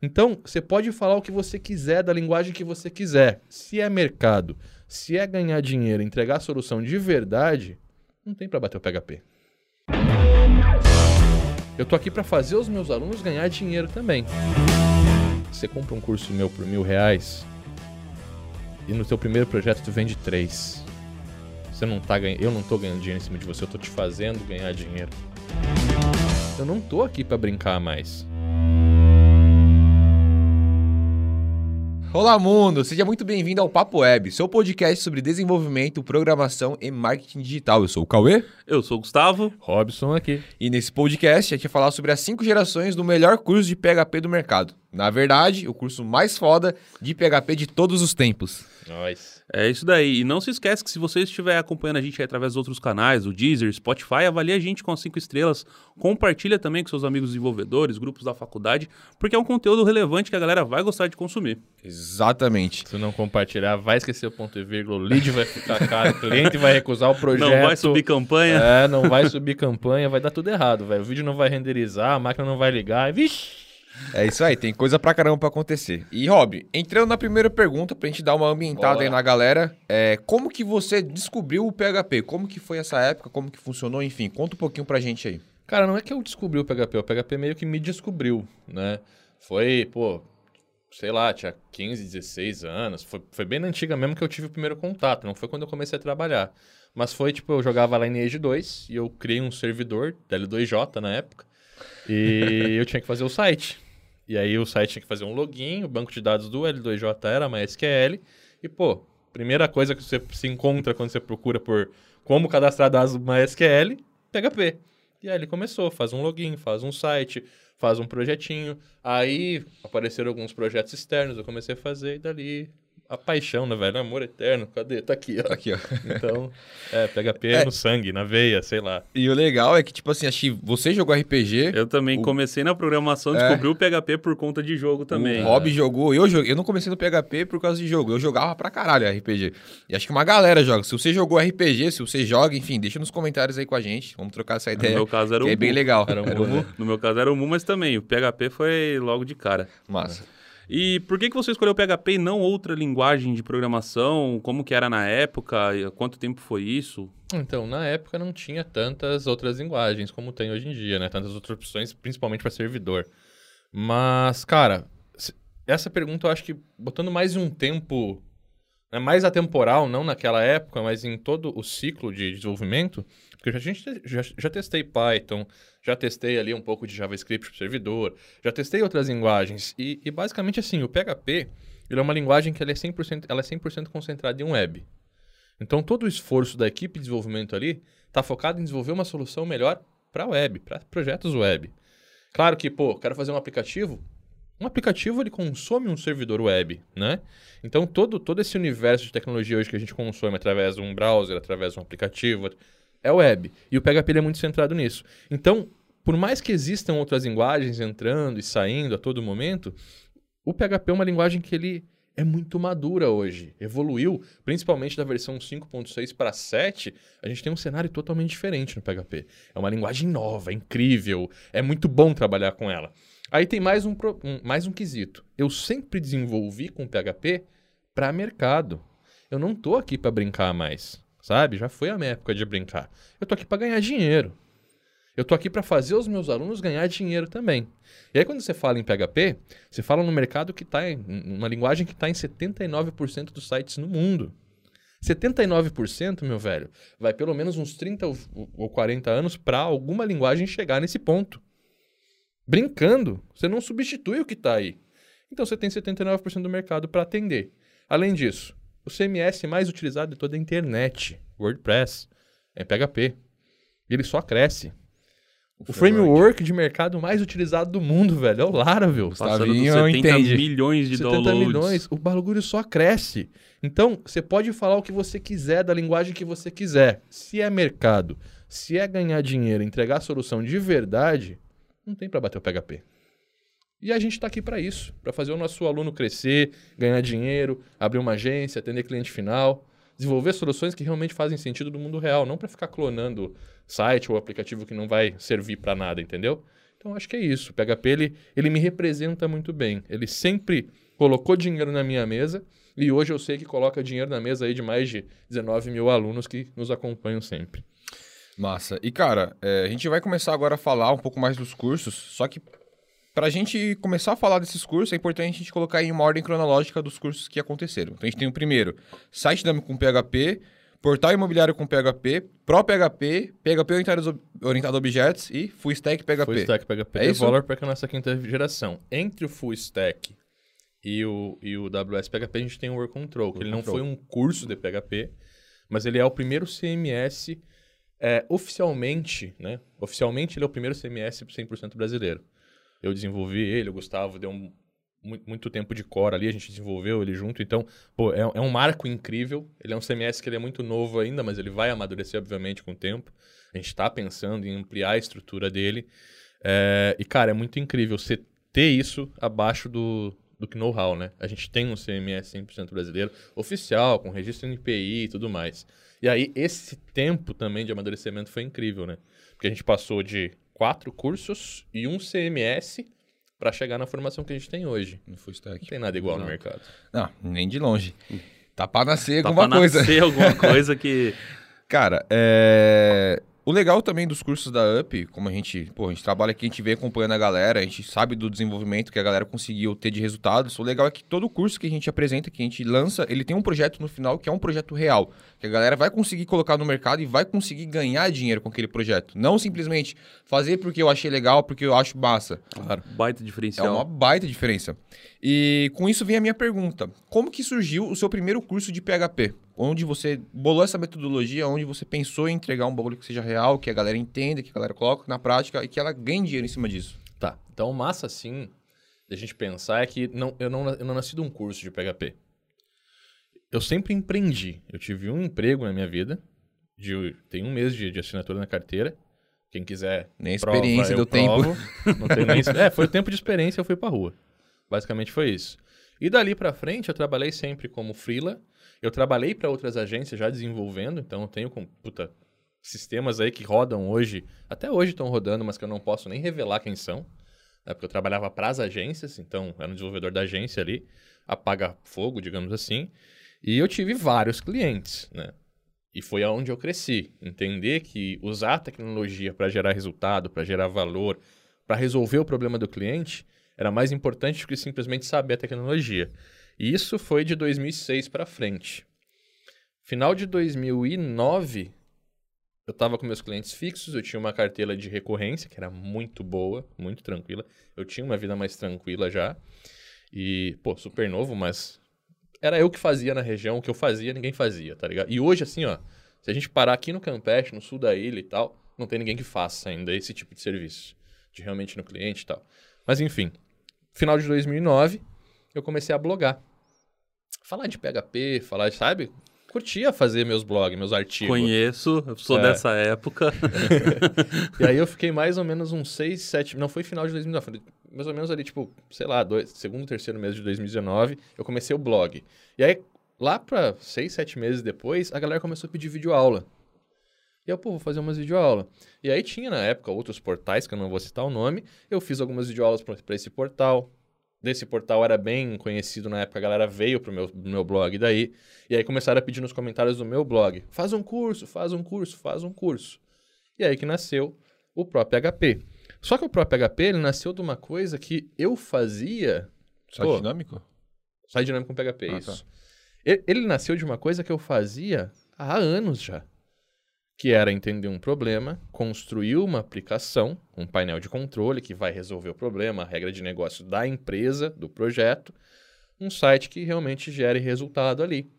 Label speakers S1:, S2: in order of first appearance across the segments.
S1: Então, você pode falar o que você quiser, da linguagem que você quiser. Se é mercado, se é ganhar dinheiro, entregar solução de verdade, não tem para bater o PHP. Eu tô aqui para fazer os meus alunos ganhar dinheiro também. Você compra um curso meu por mil reais e no seu primeiro projeto tu vende três. Você não tá ganhando, eu não tô ganhando dinheiro em cima de você, eu tô te fazendo ganhar dinheiro. Eu não tô aqui para brincar mais.
S2: Olá, mundo! Seja muito bem-vindo ao Papo Web, seu podcast sobre desenvolvimento, programação e marketing digital. Eu sou o Cauê.
S3: Eu sou o Gustavo.
S1: Robson aqui.
S2: E nesse podcast a gente vai falar sobre as cinco gerações do melhor curso de PHP do mercado. Na verdade, o curso mais foda de PHP de todos os tempos.
S1: Nós.
S3: É isso daí. E não se esquece que se você estiver acompanhando a gente através dos outros canais, o Deezer, Spotify, avalie a gente com as cinco estrelas. Compartilha também com seus amigos desenvolvedores, grupos da faculdade, porque é um conteúdo relevante que a galera vai gostar de consumir.
S2: Exatamente.
S1: Se não compartilhar, vai esquecer o ponto e vírgula, o lead vai ficar caro, o cliente vai recusar o projeto.
S3: Não vai subir campanha.
S1: É, não vai subir campanha, vai dar tudo errado, velho. O vídeo não vai renderizar, a máquina não vai ligar. Vixe!
S2: É isso aí, tem coisa pra caramba pra acontecer. E, Rob, entrando na primeira pergunta, pra gente dar uma ambientada
S1: Bora.
S2: aí na galera, é, como que você descobriu o PHP? Como que foi essa época? Como que funcionou? Enfim, conta um pouquinho pra gente aí.
S1: Cara, não é que eu descobri o PHP, o PHP meio que me descobriu, né? Foi, pô, sei lá, tinha 15, 16 anos. Foi, foi bem na antiga mesmo que eu tive o primeiro contato, não foi quando eu comecei a trabalhar. Mas foi, tipo, eu jogava lá em Age 2 e eu criei um servidor, L2J na época, e eu tinha que fazer o site. E aí o site tinha que fazer um login, o banco de dados do L2J era MySQL, e, pô, primeira coisa que você se encontra quando você procura por como cadastrar dados do MySQL, PHP. E aí ele começou, faz um login, faz um site, faz um projetinho. Aí apareceram alguns projetos externos, eu comecei a fazer e dali a paixão, né, velho? Amor eterno. Cadê? Tá aqui, ó.
S2: Aqui, ó.
S1: Então, é, PHP
S2: É.
S1: no sangue, na veia, sei lá.
S2: E o legal é que, tipo assim, acho que você jogou RPG,
S3: Eu também
S2: O-
S3: comecei na programação,
S2: É.
S3: descobri o PHP por conta de jogo também.
S2: O Rob jogou, eu joguei, eu não comecei no PHP por causa de jogo, eu jogava pra caralho RPG. E acho que uma galera joga. Se você jogou RPG, se você joga, enfim, deixa nos comentários aí com a gente. Vamos trocar essa
S3: No
S2: ideia.
S3: meu caso era
S2: que
S3: o
S2: é bem
S3: Mu.
S2: legal.
S1: Era um
S2: Era o Mu.
S3: No meu caso era o Mu, mas também o PHP foi logo de cara.
S2: Massa.
S3: E por que, que você escolheu PHP e não outra linguagem de programação? Como que era na época? Quanto tempo foi isso?
S1: Então, na época não tinha tantas outras linguagens como tem hoje em dia, né? Tantas outras opções, principalmente para servidor. Mas, cara, essa pergunta eu acho que botando mais um tempo né, mais atemporal, não naquela época, mas em todo o ciclo de desenvolvimento, porque a gente te- já, já testei Python, já testei ali um pouco de JavaScript para servidor, já testei outras linguagens e, e basicamente assim, o PHP ele é uma linguagem que ela é 100%, ela é 100% concentrada em web. Então, todo o esforço da equipe de desenvolvimento ali está focado em desenvolver uma solução melhor para web, para projetos web. Claro que, pô, quero fazer um aplicativo. Um aplicativo ele consome um servidor web, né? Então, todo, todo esse universo de tecnologia hoje que a gente consome através de um browser, através de um aplicativo, é web. E o PHP é muito centrado nisso. Então, por mais que existam outras linguagens entrando e saindo a todo momento, o PHP é uma linguagem que ele é muito madura hoje. Evoluiu, principalmente da versão 5.6 para 7, a gente tem um cenário totalmente diferente no PHP. É uma linguagem nova, é incrível, é muito bom trabalhar com ela. Aí tem mais um, um- mais um quesito. Eu sempre desenvolvi com PHP para mercado. Eu não tô aqui para brincar mais, sabe? Já foi a minha época de brincar. Eu tô aqui para ganhar dinheiro. Eu tô aqui para fazer os meus alunos ganhar dinheiro também. E aí quando você fala em PHP, você fala no mercado que está em uma linguagem que está em 79% dos sites no mundo. 79%, meu velho, vai pelo menos uns 30 ou- ou 40 anos para alguma linguagem chegar nesse ponto. Brincando, você não substitui o que está aí. Então você tem 79% do mercado para atender. Além disso, o CMS mais utilizado de toda a internet, WordPress, é PHP. E ele só cresce. O framework de mercado mais utilizado do mundo, velho, é o Laravel.
S2: Gustavinho,
S3: 70
S2: entende.
S3: milhões de
S1: 70
S3: downloads.
S1: milhões, o bagulho só cresce. Então, você pode falar o que você quiser da linguagem que você quiser. Se é mercado, se é ganhar dinheiro, entregar solução de verdade, não tem para bater o PHP. E a gente está aqui para isso, para fazer o nosso aluno crescer, ganhar dinheiro, abrir uma agência, atender cliente final, desenvolver soluções que realmente fazem sentido no mundo real, não para ficar clonando site ou aplicativo que não vai servir para nada, entendeu? Então Então acho que é isso. O PHP ele, ele me representa muito bem. Ele sempre colocou dinheiro na minha mesa e hoje eu sei que coloca dinheiro na mesa aí de mais de 19 mil alunos que nos acompanham sempre.
S2: Massa. E, cara, é, a gente vai começar agora a falar um pouco mais dos cursos, só que para a gente começar a falar desses cursos, é importante a gente colocar em uma ordem cronológica dos cursos que aconteceram. Então, a gente tem o primeiro, site dummy com PHP, portal imobiliário com PHP, Pro PHP, PHP orientado, orientado a objetos e Full Stack PHP.
S1: Full Stack PHP
S2: É isso?
S1: Developer para a nossa quinta geração. Entre o Full Stack e o, e o WS PHP, a gente tem o Work Control, que ele não
S2: Control.
S1: foi um curso de PHP, mas ele é o primeiro CMS é, oficialmente, né? Oficialmente ele é o primeiro CMS 100% brasileiro. Eu desenvolvi ele, o Gustavo deu um, mu- muito tempo de core ali, a gente desenvolveu ele junto. Então, pô, é, é um marco incrível. Ele é um CMS que ele é muito novo ainda, mas ele vai amadurecer, obviamente, com o tempo. A gente está pensando em ampliar a estrutura dele. É, e, cara, é muito incrível você ter isso abaixo do, do know-how, né? A gente tem um CMS 100% brasileiro, oficial, com registro NPI e tudo mais. E aí, esse tempo também de amadurecimento foi incrível, né? Porque a gente passou de quatro cursos e um CMS para chegar na formação que a gente tem hoje. Não
S2: Stack.
S1: tem nada igual no mercado.
S2: Não, nem de longe. Tá pra nascer
S3: Tá
S2: alguma
S3: pra
S2: coisa.
S3: nascer alguma coisa que...
S2: Cara, é... o legal também dos cursos da UP, como a gente, pô, a gente trabalha aqui, a gente vem acompanhando a galera, a gente sabe do desenvolvimento que a galera conseguiu ter de resultados. O legal é que todo curso que a gente apresenta, que a gente lança, ele tem um projeto no final que é um projeto real, que a galera vai conseguir colocar no mercado e vai conseguir ganhar dinheiro com aquele projeto. Não simplesmente fazer porque eu achei legal, porque eu acho massa.
S1: Claro.
S3: Baita
S2: É
S3: diferencial.
S2: uma baita diferença. E com isso vem a minha pergunta. Como que surgiu o seu primeiro curso de PHP? Onde você bolou essa metodologia, onde você pensou em entregar um bagulho que seja real, que a galera entenda, que a galera coloque na prática e que ela ganhe dinheiro em cima disso.
S1: Tá. Então, massa, assim, da gente pensar é que não, eu, não, eu não nasci de um curso de PHP. Eu sempre empreendi. Eu tive um emprego na minha vida. De, tem um mês de, de assinatura na carteira. Quem quiser.
S2: Nem
S1: prova,
S2: experiência
S1: eu
S2: deu tempo.
S1: Não tem nem, é, foi o tempo de experiência, eu fui pra rua. Basicamente foi isso. E dali pra frente, eu trabalhei sempre como freela. Eu trabalhei para outras agências já desenvolvendo, então eu tenho com, puta, sistemas aí que rodam hoje, até hoje estão rodando, mas que eu não posso nem revelar quem são, né, porque eu trabalhava para as agências, então era um desenvolvedor da agência ali, apaga fogo, digamos assim, e eu tive vários clientes, né? E foi aonde eu cresci, entender que usar a tecnologia para gerar resultado, para gerar valor, para resolver o problema do cliente, era mais importante do que simplesmente saber a tecnologia. E isso foi de 2006 para frente. Final de 2009, eu estava com meus clientes fixos, eu tinha uma carteira de recorrência que era muito boa, muito tranquila. Eu tinha uma vida mais tranquila já. E, pô, super novo, mas era eu que fazia na região, o que eu fazia, ninguém fazia, tá ligado? E hoje, assim, ó, se a gente parar aqui no Campeche, no sul da ilha e tal, não tem ninguém que faça ainda esse tipo de serviço, de realmente no cliente e tal. Mas enfim, final de 2009, eu comecei a blogar. Falar de PHP, falar de, sabe? Curtia fazer meus blogs, meus artigos.
S3: Conheço, eu sou
S1: É.
S3: dessa época.
S1: E aí eu fiquei mais ou menos uns 6, 7. Não foi final de 2019, foi mais ou menos ali, tipo, sei lá, dois, segundo, terceiro mês de 2019, eu comecei o blog. E aí, lá pra 6, 7 meses depois, a galera começou a pedir videoaula. E eu, pô, vou fazer umas videoaulas. E aí tinha na época outros portais, que eu não vou citar o nome, eu fiz algumas videoaulas pra esse portal. Desse portal era bem conhecido na época, a galera veio pro meu, meu blog daí. E aí começaram a pedir nos comentários do meu blog: faz um curso, faz um curso, faz um curso. E aí que nasceu o próprio PHP. Só que o próprio PHP ele nasceu de uma coisa que eu fazia.
S2: Só
S1: Pô.
S2: dinâmico?
S1: Sai dinâmico com PHP,
S2: Ah,
S1: isso. Ele, ele nasceu de uma coisa que eu fazia há anos já. Que era entender um problema, construir uma aplicação, um painel de controle que vai resolver o problema, a regra de negócio da empresa, do projeto, um site que realmente gere resultado ali.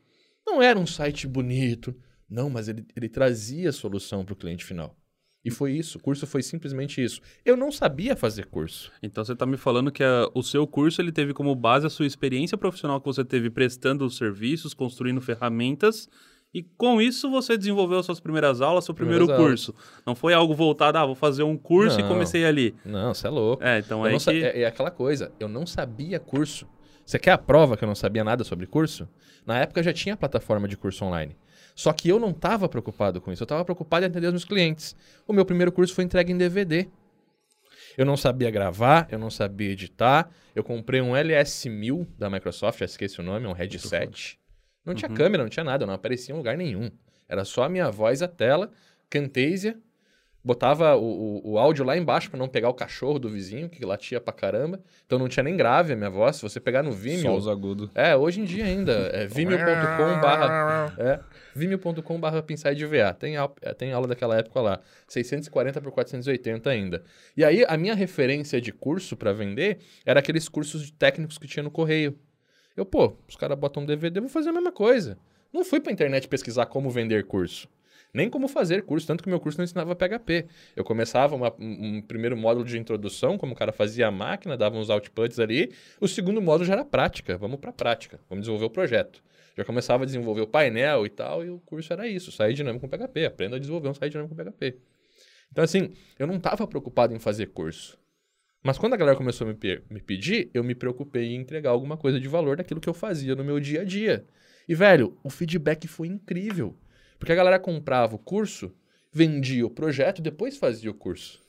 S1: Não era um site bonito, não, mas ele, ele trazia solução para o cliente final. E foi isso, o curso foi simplesmente isso. Eu não sabia fazer curso.
S3: Então você está me falando que a- o seu curso ele teve como base a sua experiência profissional que você teve prestando os serviços, construindo ferramentas. E com isso você desenvolveu suas primeiras aulas, seu primeiro
S1: Primeiras
S3: curso. Não foi algo voltado, ah, vou fazer um curso e
S1: Não.
S3: comecei ali.
S1: Não, você é louco.
S3: É, então
S1: Eu
S3: aí que...
S1: é, é aquela coisa, eu não sabia curso. Você quer a prova que eu não sabia nada sobre curso? Na época já tinha plataforma de curso online. Só que eu não estava preocupado com isso, eu estava preocupado em atender os meus clientes. O meu primeiro curso foi entregue em DVD. Eu não sabia gravar, eu não sabia editar. Eu comprei um LS1000 da Microsoft, já esqueci o nome, um headset. Não tinha câmera, não tinha nada, não aparecia em lugar nenhum. Era só a minha voz, a tela, Camtasia, botava o, o, o áudio lá embaixo para não pegar o cachorro do vizinho, que latia pra caramba. Então não tinha nem grave a minha voz. Se você pegar no Vimeo...
S2: Só os agudos.
S1: É, hoje em dia ainda. É vimeo.com barra... É, vimeo.com barra PinsideVA. Tem, au- é, tem aula daquela época lá. 640 por 480 ainda. E aí, a minha referência de curso para vender era aqueles cursos de técnicos que tinha no Correio. Eu, pô, os caras botam DVD, eu vou fazer a mesma coisa. Não fui pra internet pesquisar como vender curso. Nem como fazer curso, tanto que meu curso não ensinava PHP. Eu começava uma- um, um primeiro módulo de introdução, como o cara fazia a máquina, dava uns outputs ali. O segundo módulo já era prática. Vamos pra prática. Vamos desenvolver o projeto. Já começava a desenvolver o painel e tal, e o curso era isso. Sair dinâmico com PHP. Aprenda a desenvolver um site dinâmico com PHP. Então, assim, eu não estava preocupado em fazer curso. Mas quando a galera começou a me, me pedir, eu me preocupei em entregar alguma coisa de valor daquilo que eu fazia no meu dia a dia. E, velho, o feedback foi incrível. Porque a galera comprava o curso, vendia o projeto depois fazia o curso.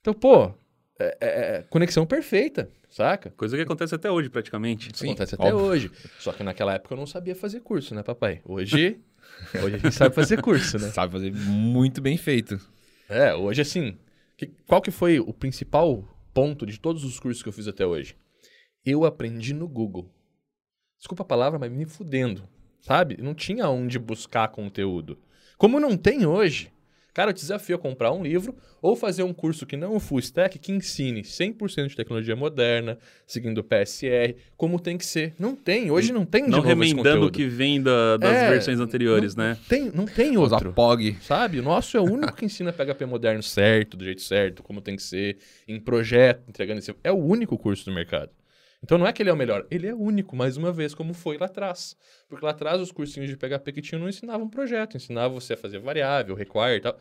S1: Então, pô, é, é- é conexão perfeita, saca?
S3: Coisa que acontece até hoje, praticamente.
S2: Sim,
S1: acontece até
S2: óbvio.
S1: hoje. Só que naquela época eu não sabia fazer curso, né, papai? Hoje, hoje a gente sabe fazer curso, né?
S2: Sabe fazer muito bem feito.
S1: É, hoje assim, que- qual que foi o principal ponto de todos os cursos que eu fiz até hoje? Eu aprendi no Google. Desculpa a palavra, mas me fudendo, sabe? Não tinha onde buscar conteúdo. Como não tem hoje. Cara, eu te desafio a comprar um livro ou fazer um curso que não é um full stack, que ensine 100% de tecnologia moderna, seguindo o PSR, como tem que ser. Não tem, hoje não tem de
S3: Não remendando o que vem da- das
S1: É,
S3: versões anteriores,
S1: não,
S3: né?
S1: Não tem, não tem outro.
S2: POG.
S1: Sabe? O nosso é o único que ensina PHP moderno certo, do jeito certo, como tem que ser, em projeto, entregando esse. É o único curso do mercado. Então não é que ele é o melhor, ele é único, mais uma vez, como foi lá atrás. Porque lá atrás os cursinhos de PHP que tinham não ensinavam projeto, ensinavam você a fazer variável, require e tal.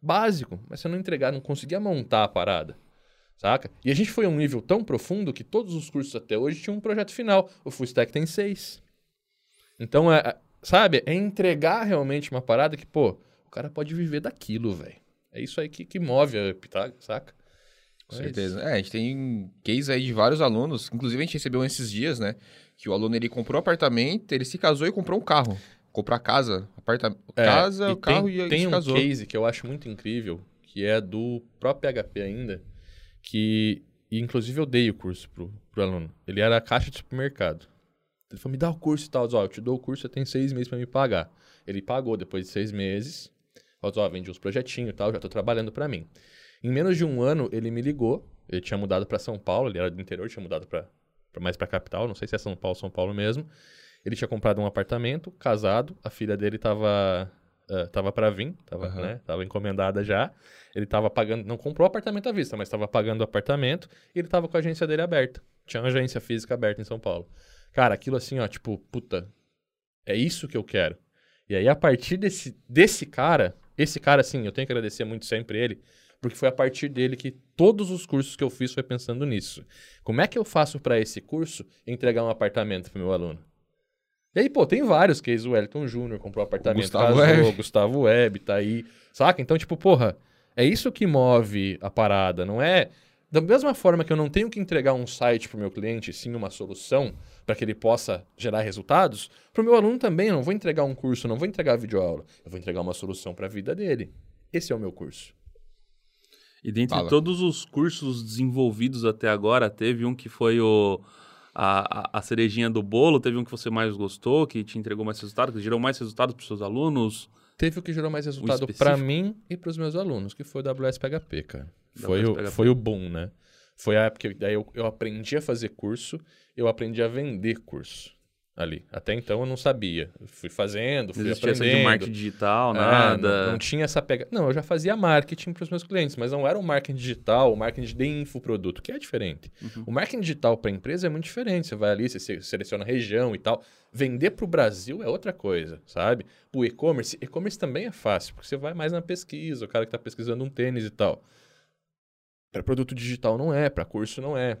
S1: Básico, mas você não entregar, não conseguia montar a parada. Saca? E a gente foi a um nível tão profundo que todos os cursos até hoje tinham um projeto final. O Full Stack tem seis. Então, é, é- sabe, é entregar realmente uma parada que, pô, o cara pode viver daquilo, velho. É isso aí que, que move a tá? saca?
S2: Com certeza. É, a gente tem case aí de vários alunos. Inclusive, a gente recebeu esses dias, né? Que o aluno ele comprou apartamento, ele se casou e comprou um carro. Comprou a casa, apartamento,
S1: É,
S2: casa,
S1: e
S2: o carro
S1: tem,
S2: e,
S1: tem um
S2: casou.
S1: case que eu acho muito incrível, que é do próprio PHP ainda, que e inclusive eu dei o curso pro, pro aluno. Ele era caixa de supermercado. Ele falou, me dá o curso e tal. Eu disse, Ó, eu te dou o curso, você tem seis meses para me pagar. Ele pagou depois de seis meses. Falou, ó, vendi uns projetinhos e tal, já tô trabalhando para mim. Em menos de um ano, ele me ligou. Ele tinha mudado para São Paulo, ele era do interior, tinha mudado para mais para capital, não sei se é São Paulo, São Paulo mesmo. Ele tinha comprado um apartamento, casado, a filha dele tava eh, tava para vir, tava,
S2: Aham.
S1: né, tava encomendada já. Ele tava pagando, não comprou o apartamento à vista, mas tava pagando o apartamento e ele tava com a agência dele aberta. Tinha uma agência física aberta em São Paulo. Cara, aquilo assim, ó, tipo, puta, é isso que eu quero. E aí, a partir desse, desse cara, esse cara, assim, eu tenho que agradecer muito sempre ele, porque foi a partir dele que todos os cursos que eu fiz foi pensando nisso. Como é que eu faço para esse curso entregar um apartamento pro meu aluno? E aí, pô, tem vários cases. O Wellington Júnior comprou um apartamento,
S2: Gustavo
S1: casou,
S2: Web.
S1: Gustavo Web tá aí, saca? Então, tipo, porra, é isso que move a parada, não é... Da mesma forma que eu não tenho que entregar um site pro meu cliente, sim uma solução para que ele possa gerar resultados, pro meu aluno também, eu não vou entregar um curso, não vou entregar videoaula, eu vou entregar uma solução para a vida dele. Esse é o meu curso.
S3: E dentre
S2: Fala.
S3: todos os cursos desenvolvidos até agora, teve um que foi o, a, a, cerejinha do bolo, teve um que você mais gostou, que te entregou mais resultado, que gerou mais resultado para os seus alunos.
S1: Teve o que gerou mais resultado para mim e para os meus alunos, que foi o WS PHP, cara. Foi o, foi o boom, né? Foi a época que daí eu, eu aprendi a fazer curso, eu aprendi a vender curso ali. Até então eu não sabia. Eu fui fazendo, fui
S3: existia essa
S1: aprendendo.
S3: de marketing digital,
S1: É,
S3: nada.
S1: Não, não tinha essa pega. Não, eu já fazia marketing para os meus clientes, mas não era um marketing digital, o marketing de infoproduto, que é diferente.
S3: Uhum.
S1: O marketing digital para empresa é muito diferente. Você vai ali, você se- seleciona a região e tal. Vender para o Brasil é outra coisa, sabe? O e-commerce, e-commerce também é fácil, porque você vai mais na pesquisa, o cara que está pesquisando um tênis e tal. Para produto digital não é, para curso não é.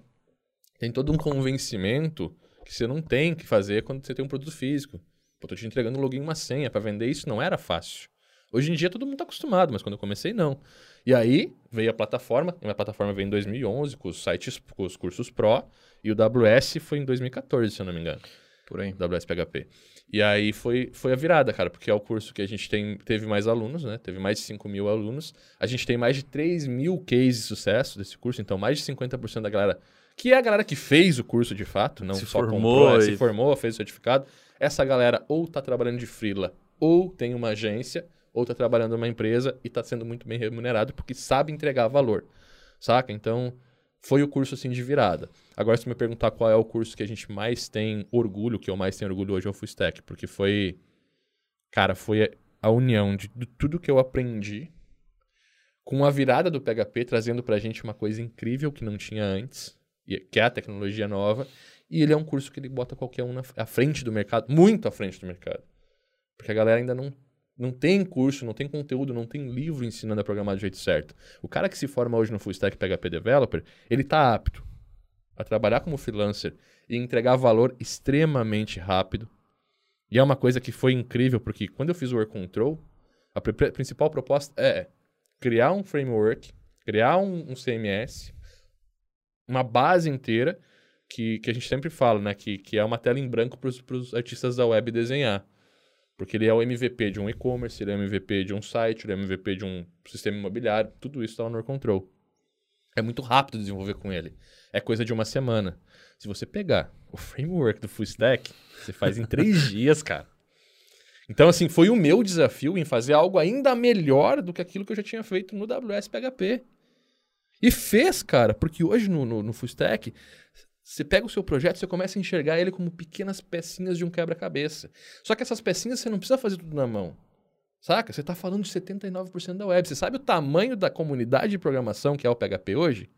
S1: Tem todo um convencimento que você não tem que fazer quando você tem um produto físico. Pô, tô te entregando um login e uma senha para vender isso não era fácil. Hoje em dia todo mundo tá acostumado, mas quando eu comecei, não. E aí veio a plataforma, a minha plataforma veio em 2011 com os sites, com os cursos Pro, e o WS foi em 2014, se eu não me engano.
S2: Por aí.
S1: WSPHP. E aí foi, foi a virada, cara, porque é o curso que a gente tem, teve mais alunos, né? Teve mais de 5 mil alunos. A gente tem mais de 3 mil cases de sucesso desse curso, então mais de 50% da galera, que é a galera que fez o curso de fato, não
S3: Se
S1: só
S3: formou
S1: comprou, é,
S3: e-
S1: se formou, fez o certificado. Essa galera ou tá trabalhando de freela, ou tem uma agência, ou tá trabalhando numa empresa e tá sendo muito bem remunerado porque sabe entregar valor, saca? Então, foi o curso assim de virada. Agora, se me perguntar qual é o curso que a gente mais tem orgulho, que eu mais tenho orgulho hoje é o Full Stack, porque foi. Cara, foi a união de, tudo que eu aprendi com a virada do PHP trazendo pra gente uma coisa incrível que não tinha antes, que é a tecnologia nova. E ele é um curso que ele bota qualquer um na, à frente do mercado, muito à frente do mercado. Porque a galera ainda não, não tem curso, não tem conteúdo, não tem livro ensinando a programar do jeito certo. O cara que se forma hoje no Full Stack PHP Developer, ele tá apto a trabalhar como freelancer e entregar valor extremamente rápido. E é uma coisa que foi incrível, porque quando eu fiz o Work Control, a pri- principal proposta é criar um framework, criar um, um CMS, uma base inteira, que, que a gente sempre fala, né? Que, que é uma tela em branco para os artistas da web desenhar. Porque ele é o MVP de um e-commerce, ele é o MVP de um site, ele é o MVP de um sistema imobiliário, tudo isso está no Control. É muito rápido desenvolver com ele. É coisa de uma semana. Se você pegar o framework do Full Stack, você faz em três dias, cara. Então, assim, foi o meu desafio em fazer algo ainda melhor do que aquilo que eu já tinha feito no WS PHP. E fez, cara, porque hoje no, no, no Full Stack, você pega o seu projeto, você começa a enxergar ele como pequenas pecinhas de um quebra-cabeça. Só que essas pecinhas você não precisa fazer tudo na mão. Saca? Você está falando de 79% da web. Você sabe o tamanho da comunidade de programação que é o PHP hoje?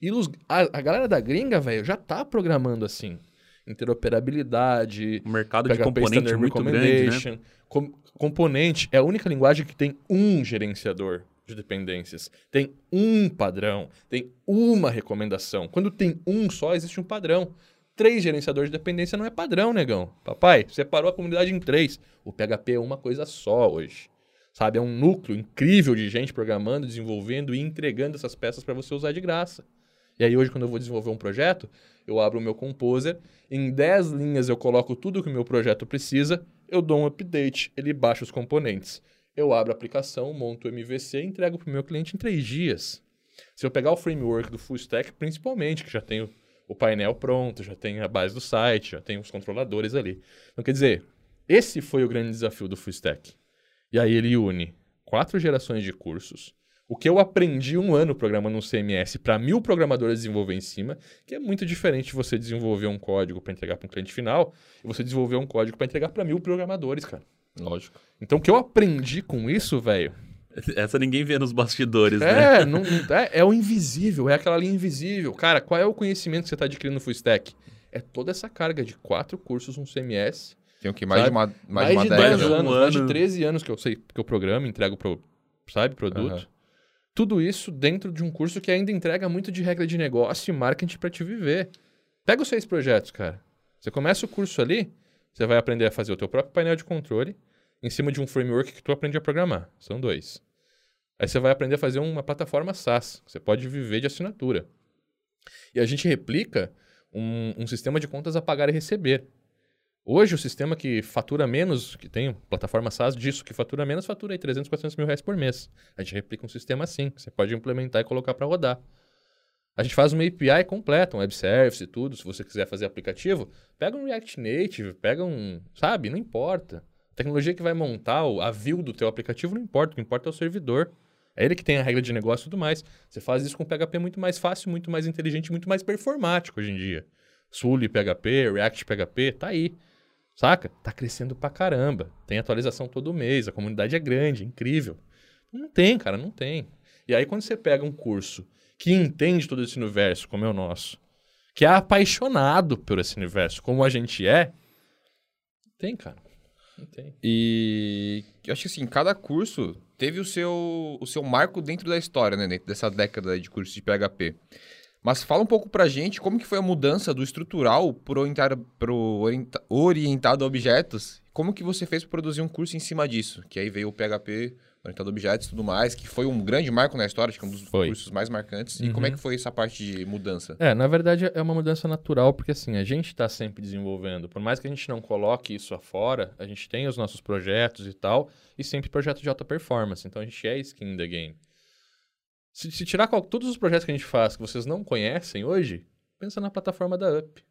S1: E os- a, a galera da gringa, velho, já tá programando assim. Interoperabilidade,
S3: O mercado de
S1: PHP
S3: componente é muito grande, né?
S1: Com- componente é a única linguagem que tem um gerenciador de dependências. Tem um padrão, tem uma recomendação. Quando tem um só, existe um padrão. Três gerenciadores de dependência não é padrão, negão. Papai, separou a comunidade em três. O PHP é uma coisa só hoje. Sabe, é um núcleo incrível de gente programando, desenvolvendo e entregando essas peças para você usar de graça. E aí hoje, quando eu vou desenvolver um projeto, eu abro o meu Composer, em 10 linhas eu coloco tudo que o meu projeto precisa, eu dou um update, ele baixa os componentes. Eu abro a aplicação, monto o MVC e entrego para o meu cliente em 3 dias. Se eu pegar o framework do Full Stack, principalmente, que já tem o painel pronto, já tem a base do site, já tem os controladores ali. Então, quer dizer, esse foi o grande desafio do Full Stack. E aí ele une quatro gerações de cursos, o que eu aprendi um ano programando um CMS para mil programadores desenvolver em cima, que é muito diferente de você desenvolver um código para entregar para um cliente final e você desenvolver um código para entregar para mil programadores, cara.
S2: Lógico.
S1: Então o que eu aprendi com isso, velho,
S3: Essa ninguém vê nos bastidores, né?
S1: é, não, não- é, é o invisível, é aquela linha invisível. Cara, qual é o conhecimento que você está adquirindo no Full Stack? É toda essa carga de quatro cursos, um CMS,
S2: Tem o que? Mais
S1: Sabe?
S2: de uma, mais
S1: mais,
S2: de uma
S1: de
S2: década.
S1: 10
S3: um
S1: anos, mais de
S3: ano.
S1: 13 anos que eu sei que eu programo, entrego pro, sabe, produto.
S2: Aham.
S1: Tudo isso dentro de um curso que ainda entrega muito de regra de negócio e marketing para te viver. Pega os seis projetos, cara. Você começa o curso ali, você vai aprender a fazer o teu próprio painel de controle em cima de um framework que tu aprende a programar. São dois. Aí você vai aprender a fazer uma plataforma SaaS. Você pode viver de assinatura. E a gente replica um, um sistema de contas a pagar e receber. Hoje, o sistema que fatura menos, que tem plataforma SaaS disso, que fatura menos, fatura aí 300, 400 mil reais por mês. A gente replica um sistema assim, que você pode implementar e colocar para rodar. A gente faz uma API completa, um web service e tudo. Se você quiser fazer aplicativo, pega um React Native, pega um. Sabe? Não importa. A tecnologia que vai montar o- a view do teu aplicativo não importa. O que importa é o servidor. É ele que tem a regra de negócio e tudo mais. Você faz isso com PHP muito mais fácil, muito mais inteligente, muito mais performático hoje em dia. Sully PHP, React PHP, tá aí. Saca? Tá crescendo pra caramba. Tem atualização todo mês, a comunidade é grande, é incrível. Não tem, cara, não tem. E aí quando você pega um curso que entende todo esse universo, como é o nosso, que é apaixonado por esse universo, como a gente é, tem, cara. Não tem.
S2: E eu acho que assim, cada curso teve o seu, o seu marco dentro da história, né? Dentro dessa década de curso de PHP. Mas fala um pouco pra gente como que foi a mudança do estrutural pro, orientar, pro orienta, orientado a objetos. Como que você fez para produzir um curso em cima disso? Que aí veio o PHP, orientado a objetos e tudo mais, que foi um grande marco na história, acho que é um dos
S1: Foi.
S2: cursos mais marcantes. E
S1: Uhum.
S2: como é que foi essa parte de mudança?
S1: É, na verdade é uma mudança natural, porque assim, a gente está sempre desenvolvendo. Por mais que a gente não coloque isso afora, a gente tem os nossos projetos e tal, e sempre projetos de alta performance. Então a gente é skin the game. Se, se tirar qual- todos os projetos que a gente faz que vocês não conhecem hoje, pensa na plataforma da Up.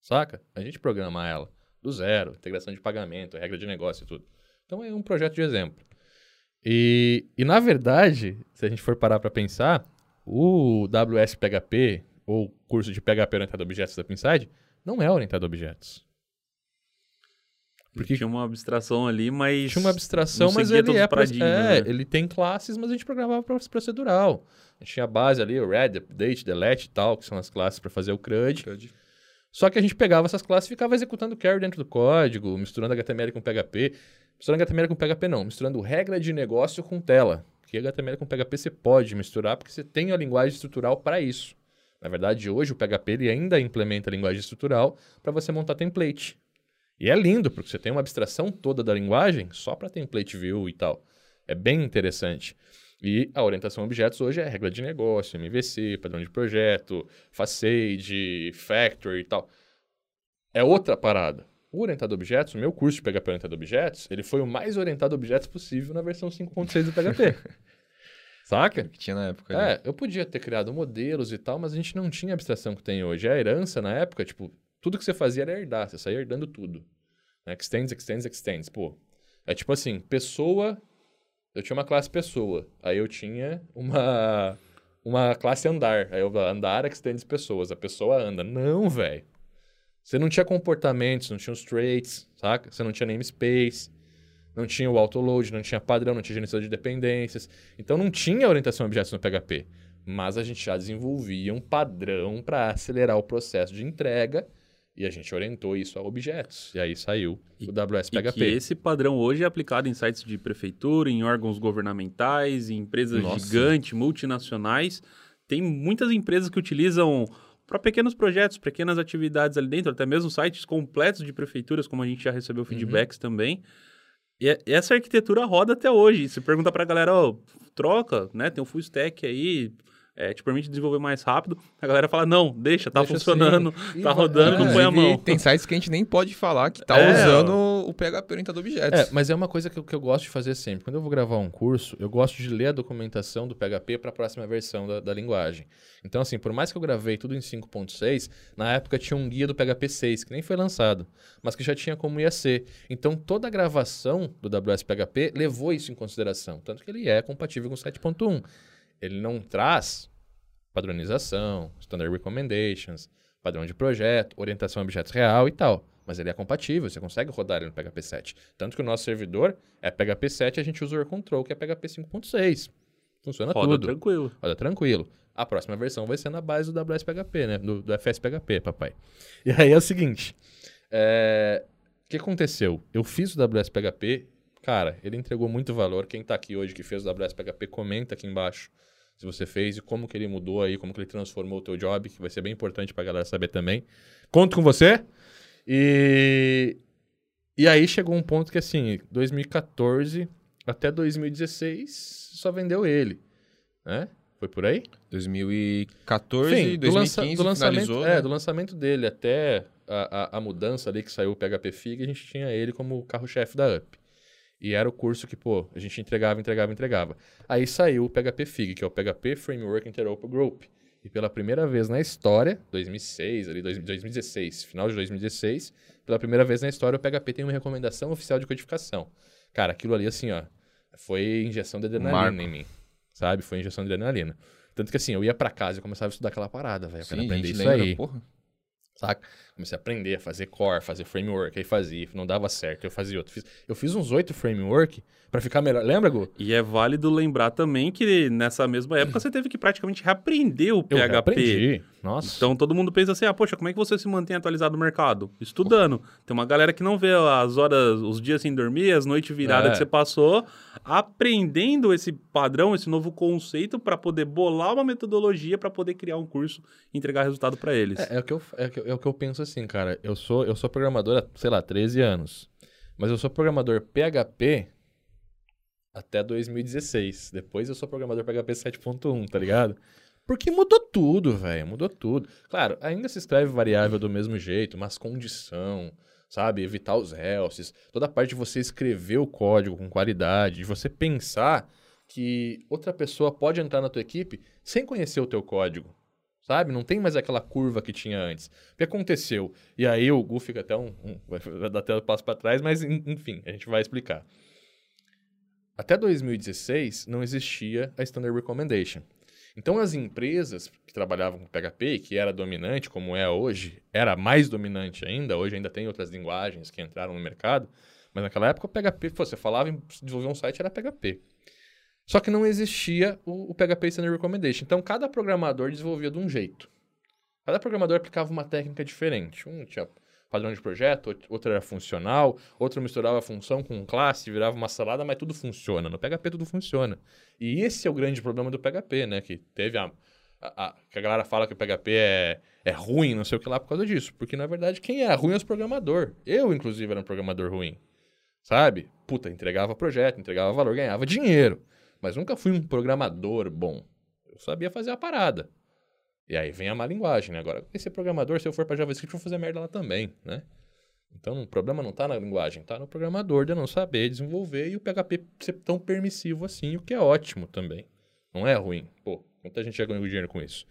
S1: Saca? A gente programa ela do zero, integração de pagamento, regra de negócio e tudo. Então é um projeto de exemplo. E, e na verdade, se a gente for parar para pensar, o WS PHP, ou curso de PHP orientado a objetos da Pinside, não é orientado a objetos.
S3: Porque tinha uma abstração ali, mas.
S1: Tinha uma abstração, mas ele é, é,
S3: né?
S1: ele tem classes, mas a gente programava proce- procedural. A gente tinha a base ali, o read, update, delete e tal, que são as classes para fazer o CRUD. Só que a gente pegava essas classes e ficava executando carry dentro do código, misturando HTML com PHP. Misturando HTML com PHP não, misturando regra de negócio com tela. Porque HTML com PHP você pode misturar porque você tem a linguagem estrutural para isso. Na verdade, hoje o PHP ele ainda implementa a linguagem estrutural para você montar template. E é lindo, porque você tem uma abstração toda da linguagem só para template view e tal. É bem interessante. E a orientação a objetos hoje é regra de negócio, MVC, padrão de projeto, facade, factory e tal. É outra parada. O orientado a objetos, o meu curso de PHP orientado a objetos, ele foi o mais orientado a objetos possível na versão 5.6 do PHP. Saca?
S2: Que tinha na época. né?
S1: É, eu podia ter criado modelos e tal, mas a gente não tinha a abstração que tem hoje. A herança, na época, tipo, tudo que você fazia era herdar, você saía herdando tudo. Né? Extends, extends, extends. Pô, é tipo assim, pessoa... Eu tinha uma classe pessoa, aí eu tinha uma, uma classe andar. Aí eu andar extends pessoas, a pessoa anda. Não, velho. Você não tinha comportamentos, não tinha os traits, saca? Você não tinha namespace, não tinha o autoload, não tinha padrão, não tinha gerenciador de dependências. Então não tinha orientação a objetos no PHP. Mas a gente já desenvolvia um padrão para acelerar o processo de entrega e a gente orientou isso a objetos. E aí saiu
S3: E-
S1: o WS
S3: E
S1: PHP.
S3: que esse padrão hoje é aplicado em sites de prefeitura, em órgãos governamentais, em empresas
S1: Nossa.
S3: gigantes, multinacionais. Tem muitas empresas que utilizam para pequenos projetos, pequenas atividades ali dentro, até mesmo sites completos de prefeituras, como a gente já
S1: Uhum.
S3: recebeu feedbacks também. E é- essa arquitetura roda até hoje. Você pergunta pra galera, ó, troca, né? Tem o full stack aí, é, te permite desenvolver mais rápido. A galera fala, não, deixa, tá
S1: Deixa
S3: funcionando,
S1: assim.
S3: Tá rodando, não põe a mão.
S2: Tem sites que a gente nem pode falar que tá
S3: É,
S2: usando o PHP orientado a objetos.
S1: É, mas é uma coisa que eu, que eu gosto de fazer sempre. Quando eu vou gravar um curso, eu gosto de ler a documentação do PHP para a próxima versão da, da linguagem. Então, assim, por mais que eu gravei tudo em 5.6, na época tinha um guia do PHP 6, que nem foi lançado, mas que já tinha como ia ser. Então, toda a gravação do WSPHP levou isso em consideração. Tanto que ele é compatível com 7.1. Ele não traz padronização, standard recommendations, padrão de projeto, orientação a objetos real e tal. Mas ele é compatível, você consegue rodar ele no PHP 7. Tanto que o nosso servidor é PHP 7 e a gente usa o Control, que é PHP 5.6. Funciona
S3: Roda
S1: tudo.
S3: tranquilo.
S1: Roda tranquilo. A próxima versão vai ser na base do WSPHP, né? Do, do FSPHP, papai. E aí é o seguinte. é, O que aconteceu? Eu fiz o WSPHP, cara, ele entregou muito valor. Quem tá aqui hoje que fez o WSPHP, comenta aqui embaixo se você fez e como que ele mudou aí, como que ele transformou o teu job, que vai ser bem importante pra galera saber também. Conto com você. E, e aí chegou um ponto que assim, 2014 até 2016 só vendeu ele, né? Foi por aí?
S2: 2014,
S1: Enfim, do, lança-
S2: 2015
S1: do lançamento, é,
S2: né?
S1: do lançamento dele até a, a, a mudança ali que saiu o PHP Fig, a gente tinha ele como carro-chefe da UP. E era o curso que, pô, a gente entregava, entregava, entregava. Aí saiu o PHP Fig, que é o PHP Framework Interoperable Group. E pela primeira vez na história, 2006, ali, dois- 2016, final de 2016, pela primeira vez na história, o PHP tem uma recomendação oficial de codificação. Cara, aquilo ali, assim, ó, foi injeção de adrenalina
S2: Marco.
S1: em mim, sabe? Foi injeção de adrenalina. Tanto que, assim, eu ia pra casa e começava a estudar aquela parada, velho. Eu quero
S2: Sim, a
S1: aprender isso
S2: lembra,
S1: aí,
S2: porra.
S1: Saca? Comecei a aprender a fazer core, fazer framework, aí fazia, não dava certo, eu fazia outro. Fiz- eu fiz uns oito framework pra ficar melhor. Lembra, Gu?
S3: E é válido lembrar também que nessa mesma época você teve que praticamente reaprender o
S1: Eu
S3: PHP.
S1: aprendi. Nossa.
S3: Então todo mundo pensa assim, ah, poxa, como é que você se mantém atualizado no mercado? Estudando. Tem uma galera que não vê as horas, os dias sem dormir, as noites viradas
S1: É.
S3: que você passou, aprendendo esse padrão, esse novo conceito para poder bolar uma metodologia para poder criar um curso e entregar resultado para eles.
S1: É, é o que eu, é, o que eu- é o que eu penso assim, cara. Eu sou, eu sou programador há, sei lá, 13 anos. Mas eu sou programador PHP até 2016. Depois eu sou programador PHP 7.1, tá ligado? Porque mudou tudo, velho. Mudou tudo. Claro, ainda se escreve variável do mesmo jeito, mas condição, sabe? Evitar os else's. Toda a parte de você escrever o código com qualidade, de você pensar que outra pessoa pode entrar na tua equipe sem conhecer o teu código. Sabe? Não tem mais aquela curva que tinha antes. O que aconteceu? E aí o Gu fica até um. um vai dar até um passo para trás, mas en- enfim, a gente vai explicar. Até 2016 não existia a Standard Recommendation. Então as empresas que trabalhavam com PHP, que era dominante, como é hoje, era mais dominante ainda, hoje ainda tem outras linguagens que entraram no mercado, mas naquela época o PHP, você falava em desenvolver um site, era PHP. Só que não existia o, o PHP Standard Recommendation. Então, cada programador desenvolvia de um jeito. Cada programador aplicava uma técnica diferente. Um tinha padrão de projeto, out- outro era funcional, outro misturava função com classe, virava uma salada, mas tudo funciona. No PHP tudo funciona. E esse é o grande problema do PHP, né? Que teve a... a- a- que a galera fala que o PHP é, é ruim, não sei o que lá, por causa disso. Porque, na verdade, quem é ruim é os programador. Eu, inclusive, era um programador ruim. Sabe? Puta, entregava projeto, entregava valor, ganhava dinheiro. Mas nunca fui um programador bom. Eu sabia fazer a parada. E aí vem a má linguagem, né? Agora, esse programador, se eu for para JavaScript, eu vou fazer merda lá também, né? Então, o problema não tá na linguagem, tá no programador de não saber desenvolver e o PHP ser tão permissivo assim, o que é ótimo também. Não é ruim. Pô, muita gente já ganhou dinheiro com isso.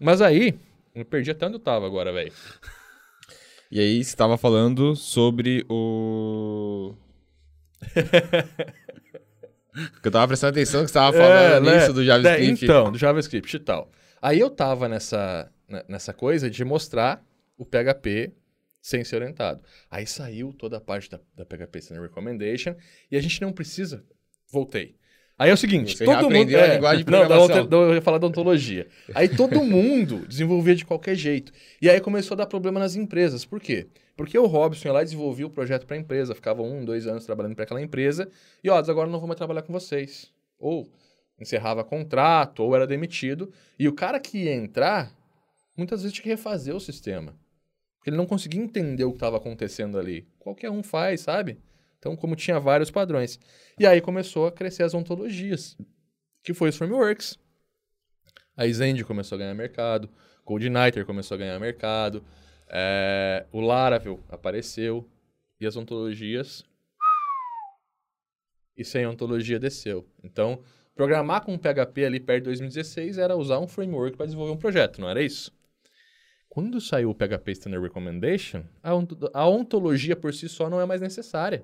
S1: Mas aí, eu perdi até onde eu tava agora, velho.
S2: E aí, estava falando sobre o. Porque eu tava prestando atenção que você estava falando
S1: É,
S2: nisso
S1: né?
S2: do JavaScript.
S1: É, então, do JavaScript e tal. Aí eu tava nessa, né, nessa coisa de mostrar o PHP sem ser orientado. Aí saiu toda a parte da, da PHP Standard Recommendation e a gente não precisa. Voltei. Aí é o seguinte,
S2: Você
S1: todo mundo.
S2: aprendeu a linguagem de
S1: não,
S2: programação.
S1: outra- da- eu ia falar da ontologia. Aí todo mundo desenvolvia de qualquer jeito. E aí começou a dar problema nas empresas. Por quê? Porque o Robson ia lá e desenvolvia o projeto para a empresa, ficava um, dois anos trabalhando para aquela empresa, e ó, agora não vou mais trabalhar com vocês. Ou encerrava contrato, ou era demitido. E o cara que ia entrar, muitas vezes tinha que refazer o sistema. Porque ele não conseguia entender o que estava acontecendo ali. Qualquer um faz, sabe? Então, como tinha vários padrões. E aí começou a crescer as ontologias, que foi os frameworks. A Zend começou a ganhar mercado, CodeIgniter começou a ganhar mercado, é, o Laravel apareceu, e as ontologias... E sem ontologia desceu. Então, programar com PHP ali perto de 2016 era usar um framework para desenvolver um projeto, não era isso? Quando saiu o PHP Standard Recommendation, a ontologia por si só não é mais necessária.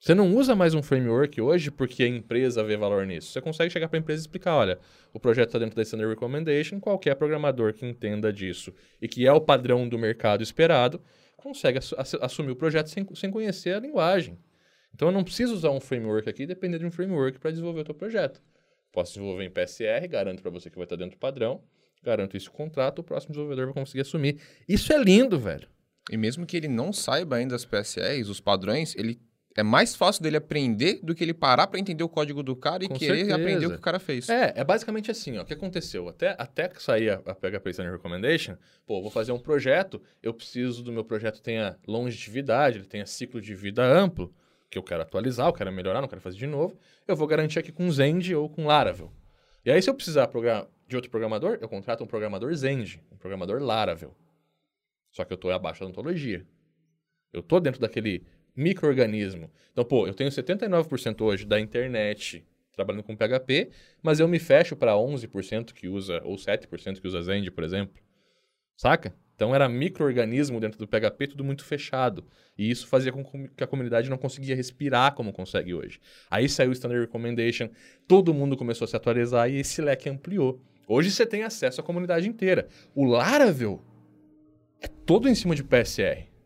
S1: Você não usa mais um framework hoje porque a empresa vê valor nisso. Você consegue chegar para a empresa e explicar, olha, o projeto está dentro da Standard Recommendation, qualquer programador que entenda disso e que é o padrão do mercado esperado, consegue assu- assu- assumir o projeto sem, sem conhecer a linguagem. Então eu não preciso usar um framework aqui depender de um framework para desenvolver o teu projeto. Posso desenvolver em PSR, garanto para você que vai estar dentro do padrão, garanto isso no contrato, o próximo desenvolvedor vai conseguir assumir. Isso é lindo, velho.
S2: E mesmo que ele não saiba ainda as PSRs, os padrões, ele é mais fácil dele aprender do que ele parar para entender o código do cara e
S1: Com
S2: querer
S1: certeza.
S2: aprender o que o cara fez.
S1: É, é basicamente assim, ó. O que aconteceu? Até, até que sair a, a PHP Standard Recommendation, pô, vou fazer um projeto, eu preciso do meu projeto tenha longevidade, ele tenha ciclo de vida amplo, que eu quero atualizar, eu quero melhorar, não quero fazer de novo. Eu vou garantir aqui com Zend ou com Laravel. E aí, se eu precisar de outro programador, eu contrato um programador Zend, um programador Laravel. Só que eu estou abaixo da ontologia. Eu estou dentro daquele microorganismo. Então, pô, eu tenho 79% hoje da internet trabalhando com PHP, mas eu me fecho para 11% que usa, ou 7% que usa Zend, por exemplo. Saca? Então era microorganismo dentro do PHP, tudo muito fechado. E isso fazia com que a comunidade não conseguia respirar como consegue hoje. Aí saiu o Standard Recommendation, todo mundo começou a se atualizar e esse leque ampliou. Hoje você tem acesso à comunidade inteira. O Laravel é todo em cima de PSR.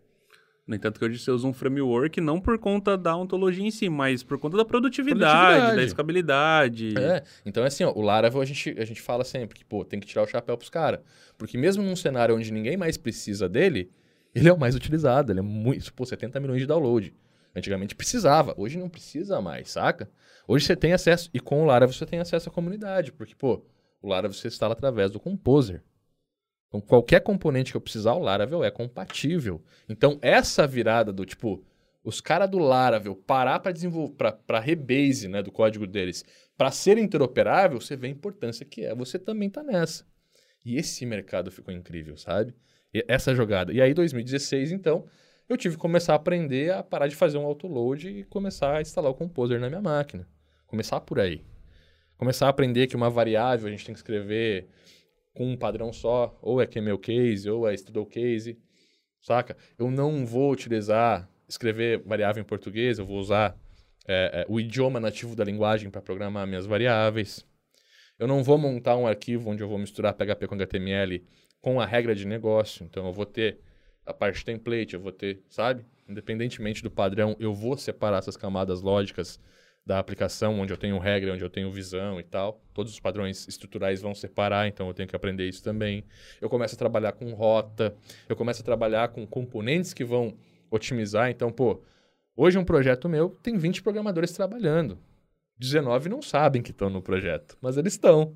S3: No entanto, que hoje você usa um framework não por conta da ontologia em si, mas por conta da produtividade,
S1: Produtividade.
S3: da escalabilidade.
S1: É, então é assim, ó, o Laravel a gente, a gente fala sempre que, pô, tem que tirar o chapéu pros caras. Porque mesmo num cenário onde ninguém mais precisa dele, ele é o mais utilizado, ele é muito, pô, 70 milhões de download. Antigamente precisava, hoje não precisa mais, saca? Hoje você tem acesso, e com o Laravel você tem acesso à comunidade, porque, pô, o Laravel você instala através do Composer. Então, qualquer componente que eu precisar, o Laravel é compatível. Então, essa virada do tipo, os caras do Laravel parar para desenvolver, para rebase né, do código deles, para ser interoperável, você vê a importância que é. Você também tá nessa. E esse mercado ficou incrível, sabe? E essa jogada. E aí, 2016, então, eu tive que começar a aprender a parar de fazer um autoload e começar a instalar o Composer na minha máquina. Começar por aí. Começar a aprender que uma variável a gente tem que escrever com um padrão só, ou é QML case, ou é stdl case, saca? Eu não vou utilizar, escrever variável em português, eu vou usar é, é, o idioma nativo da linguagem para programar minhas variáveis. Eu não vou montar um arquivo onde eu vou misturar PHP com HTML com a regra de negócio. Então, eu vou ter a parte template, eu vou ter, sabe? Independentemente do padrão, eu vou separar essas camadas lógicas da aplicação, onde eu tenho regra, onde eu tenho visão e tal. Todos os padrões estruturais vão separar, então eu tenho que aprender isso também. Eu começo a trabalhar com rota, eu começo a trabalhar com componentes que vão otimizar. Então, pô, hoje um projeto meu tem 20 programadores trabalhando. 19 não sabem que estão no projeto, mas eles estão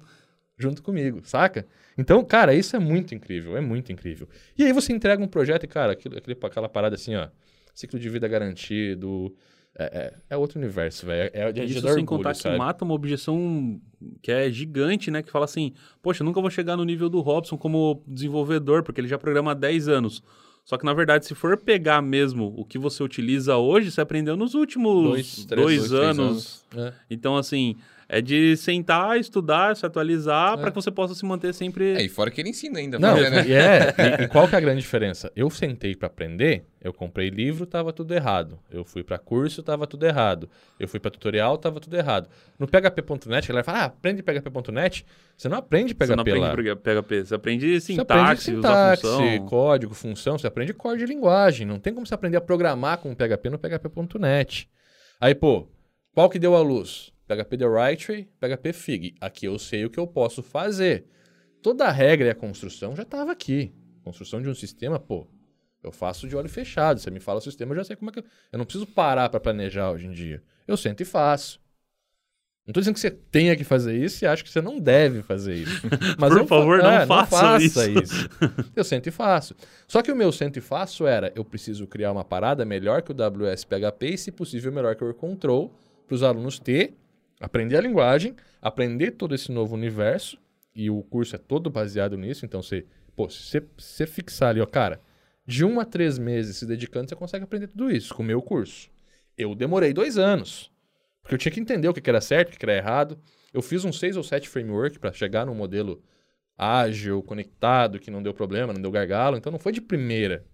S1: junto comigo, saca? Então, cara, isso é muito incrível, é muito incrível. E aí você entrega um projeto e, cara, aquele, aquela parada assim, ó, ciclo de vida garantido, é, é, é outro universo, velho. É, é
S3: Isso sem
S1: orgulho,
S3: contar
S1: sabe?
S3: que mata uma objeção que é gigante, né? Que fala assim, poxa, eu nunca vou chegar no nível do Robson como desenvolvedor, porque ele já programa há 10 anos. Só que, na verdade, se for pegar mesmo o que você utiliza hoje, você aprendeu nos últimos
S1: Dois, três,
S3: dois
S1: dois, três
S3: anos.
S1: É.
S3: Então, assim, é de sentar, estudar, se atualizar,
S1: É.
S3: para que você possa se manter sempre...
S2: É, e fora que ele ensina ainda.
S1: Não,
S2: fazer, né?
S1: e é, e, e qual que é a grande diferença? Eu sentei pra aprender, eu comprei livro, tava tudo errado. Eu fui pra curso, tava tudo errado. Eu fui pra tutorial, tava tudo errado. No PHP.net, a galera fala, ah, aprende PHP.net. Você não aprende PHP
S3: Você não aprende
S1: lá.
S3: PHP, você aprende
S1: Você
S3: sintaxe,
S1: aprende
S3: usar
S1: sintaxe,
S3: função.
S1: código, função, você aprende core de linguagem. Não tem como você aprender a programar com PHP no PHP.net. Aí, pô, qual que deu a luz? PHP Way, PHP Fig. Aqui eu sei o que eu posso fazer. Toda a regra e a construção já estava aqui. Construção de um sistema, pô, eu faço de olho fechado. Você me fala o sistema, eu já sei como é que... Eu, eu não preciso parar para planejar hoje em dia. Eu sento e faço. Não tô dizendo que você tenha que fazer isso e acho que você não deve fazer isso. Mas
S3: Por
S1: fa-
S3: favor, não
S1: é,
S3: faça
S1: faça
S3: isso.
S1: isso. Eu sento e faço. Só que o meu sento e faço era, eu preciso criar uma parada melhor que o WS PHP e, se possível, melhor que o Control, para os alunos ter, aprender a linguagem, aprender todo esse novo universo, e o curso é todo baseado nisso, então você, pô, se você, fixar ali, ó, cara, de um a três meses se dedicando, você consegue aprender tudo isso com o meu curso. Eu demorei dois anos, porque eu tinha que entender o que era certo, o que que era errado. Eu fiz uns seis ou sete framework para chegar num modelo ágil, conectado, que não deu problema, não deu gargalo. Então não foi de primeira.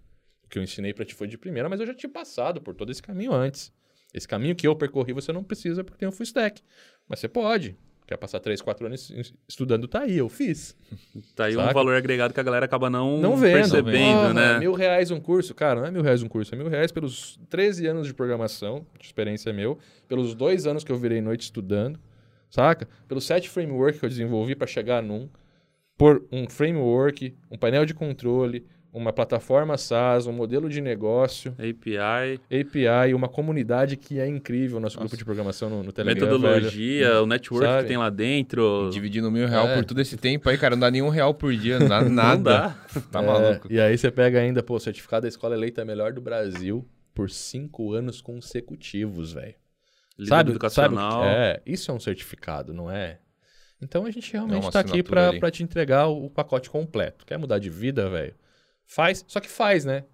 S1: O que eu ensinei para ti foi de primeira, mas eu já tinha passado por todo esse caminho antes. Esse caminho que eu percorri você não precisa porque tem um full stack. Mas você pode. Quer passar três, quatro anos es- estudando, tá aí, eu fiz.
S3: Tá aí um
S1: Saca?
S3: valor agregado que a galera acaba não,
S1: Não vendo.
S3: percebendo,
S1: Porra,
S3: né?
S1: Mil reais um curso. Cara, não é mil reais um curso, é mil reais pelos 13 anos de programação, de experiência meu, pelos dois anos que eu virei noite estudando, saca? Pelos sete frameworks que eu desenvolvi para chegar num, por um framework, um painel de controle, uma plataforma SaaS, um modelo de negócio,
S3: API,
S1: API, uma comunidade que é incrível, nosso grupo de programação no, no Telegram. velho.
S3: metodologia, o network
S1: Sabe?
S3: que tem lá dentro.
S2: Dividindo mil real
S1: É.
S2: por todo esse tempo aí, cara, não dá nenhum real por dia, não dá nada.
S3: Não dá.
S2: Tá
S1: É,
S2: maluco.
S1: E aí você pega ainda, pô, certificado da escola eleita melhor do Brasil por cinco anos consecutivos, velho.
S3: Líder
S1: Sabe,
S3: educacional.
S1: sabe? É, isso é um certificado, não é? Então a gente realmente
S2: uma
S1: tá aqui pra te entregar o, o pacote completo. Quer mudar de vida, velho? Faz, só que faz, né?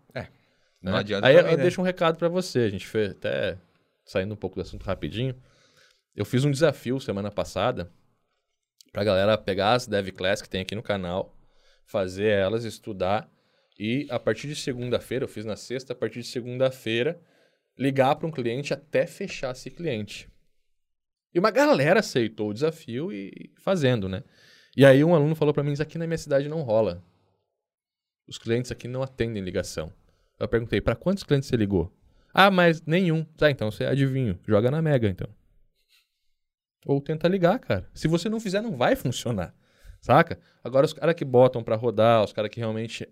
S2: Não
S1: né?
S2: adianta
S1: Aí
S2: também,
S1: eu
S2: né?
S1: deixo um recado pra você. A gente fez até saindo um pouco do assunto rapidinho. Eu fiz um desafio semana passada pra galera pegar as dev class que tem aqui no canal, fazer elas, estudar e a partir de segunda-feira, eu fiz na sexta, a partir de segunda-feira, ligar para um cliente até fechar esse cliente. E uma galera aceitou o desafio e fazendo, né? E aí um aluno falou pra mim, isso aqui na minha cidade não rola. Os clientes aqui não atendem ligação. Eu perguntei, para quantos clientes você ligou? Ah, mas nenhum. Tá, então você é adivinho. Joga na Mega, então. Ou tenta ligar, cara. Se você não fizer, não vai funcionar. Saca? Agora, os caras que botam para rodar, os caras que realmente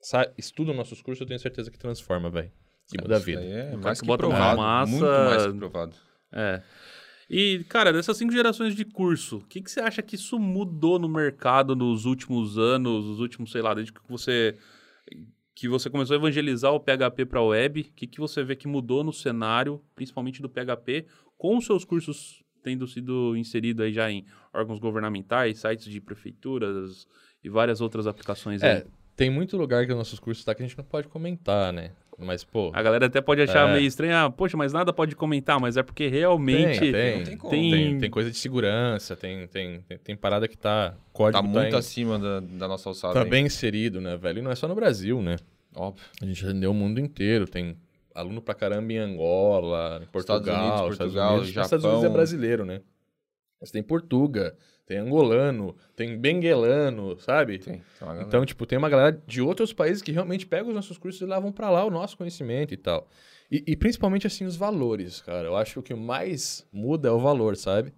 S1: sa- estudam nossos cursos, eu tenho certeza que transforma, velho. E muda a vida.
S2: É mais
S3: que
S2: que provado.
S3: massa-
S2: Muito mais que provado.
S3: É. E, cara, dessas cinco gerações de curso, o que, que você acha que isso mudou no mercado nos últimos anos, nos últimos, sei lá, desde que você que você começou a evangelizar o PHP para a web, o que, que você vê que mudou no cenário, principalmente do PHP, com os seus cursos tendo sido inserido aí já em órgãos governamentais, sites de prefeituras e várias outras aplicações aí.
S1: É, tem muito lugar que os nossos cursos tá que a gente não pode comentar, né? Mas, pô.
S3: A galera até pode achar
S1: É.
S3: meio estranho, ah, poxa, mas nada pode comentar, mas é porque realmente
S1: tem, tem,
S2: tem
S3: tem-
S1: tem, tem coisa de segurança, tem, tem, tem, tem parada que tá. Código
S2: Tá muito
S1: em-
S2: acima da, da nossa alçada.
S1: tá
S2: aí.
S1: bem inserido, né, velho? E não é só no Brasil, né?
S2: Óbvio.
S1: A gente atendeu o mundo inteiro. Tem aluno pra caramba em Angola, em Portugal,
S2: Estados Unidos,
S1: Estados
S2: Portugal,
S1: Unidos. Nos Estados Unidos é
S2: Japão.
S1: brasileiro, né? Mas tem Portuga, tem angolano, tem benguelano, sabe?
S2: Galera.
S1: Então, tipo, tem uma galera de outros países que realmente pegam os nossos cursos e levam pra lá o nosso conhecimento e tal. E, e principalmente, assim, os valores, cara. Eu acho que o que mais muda é o valor, sabe?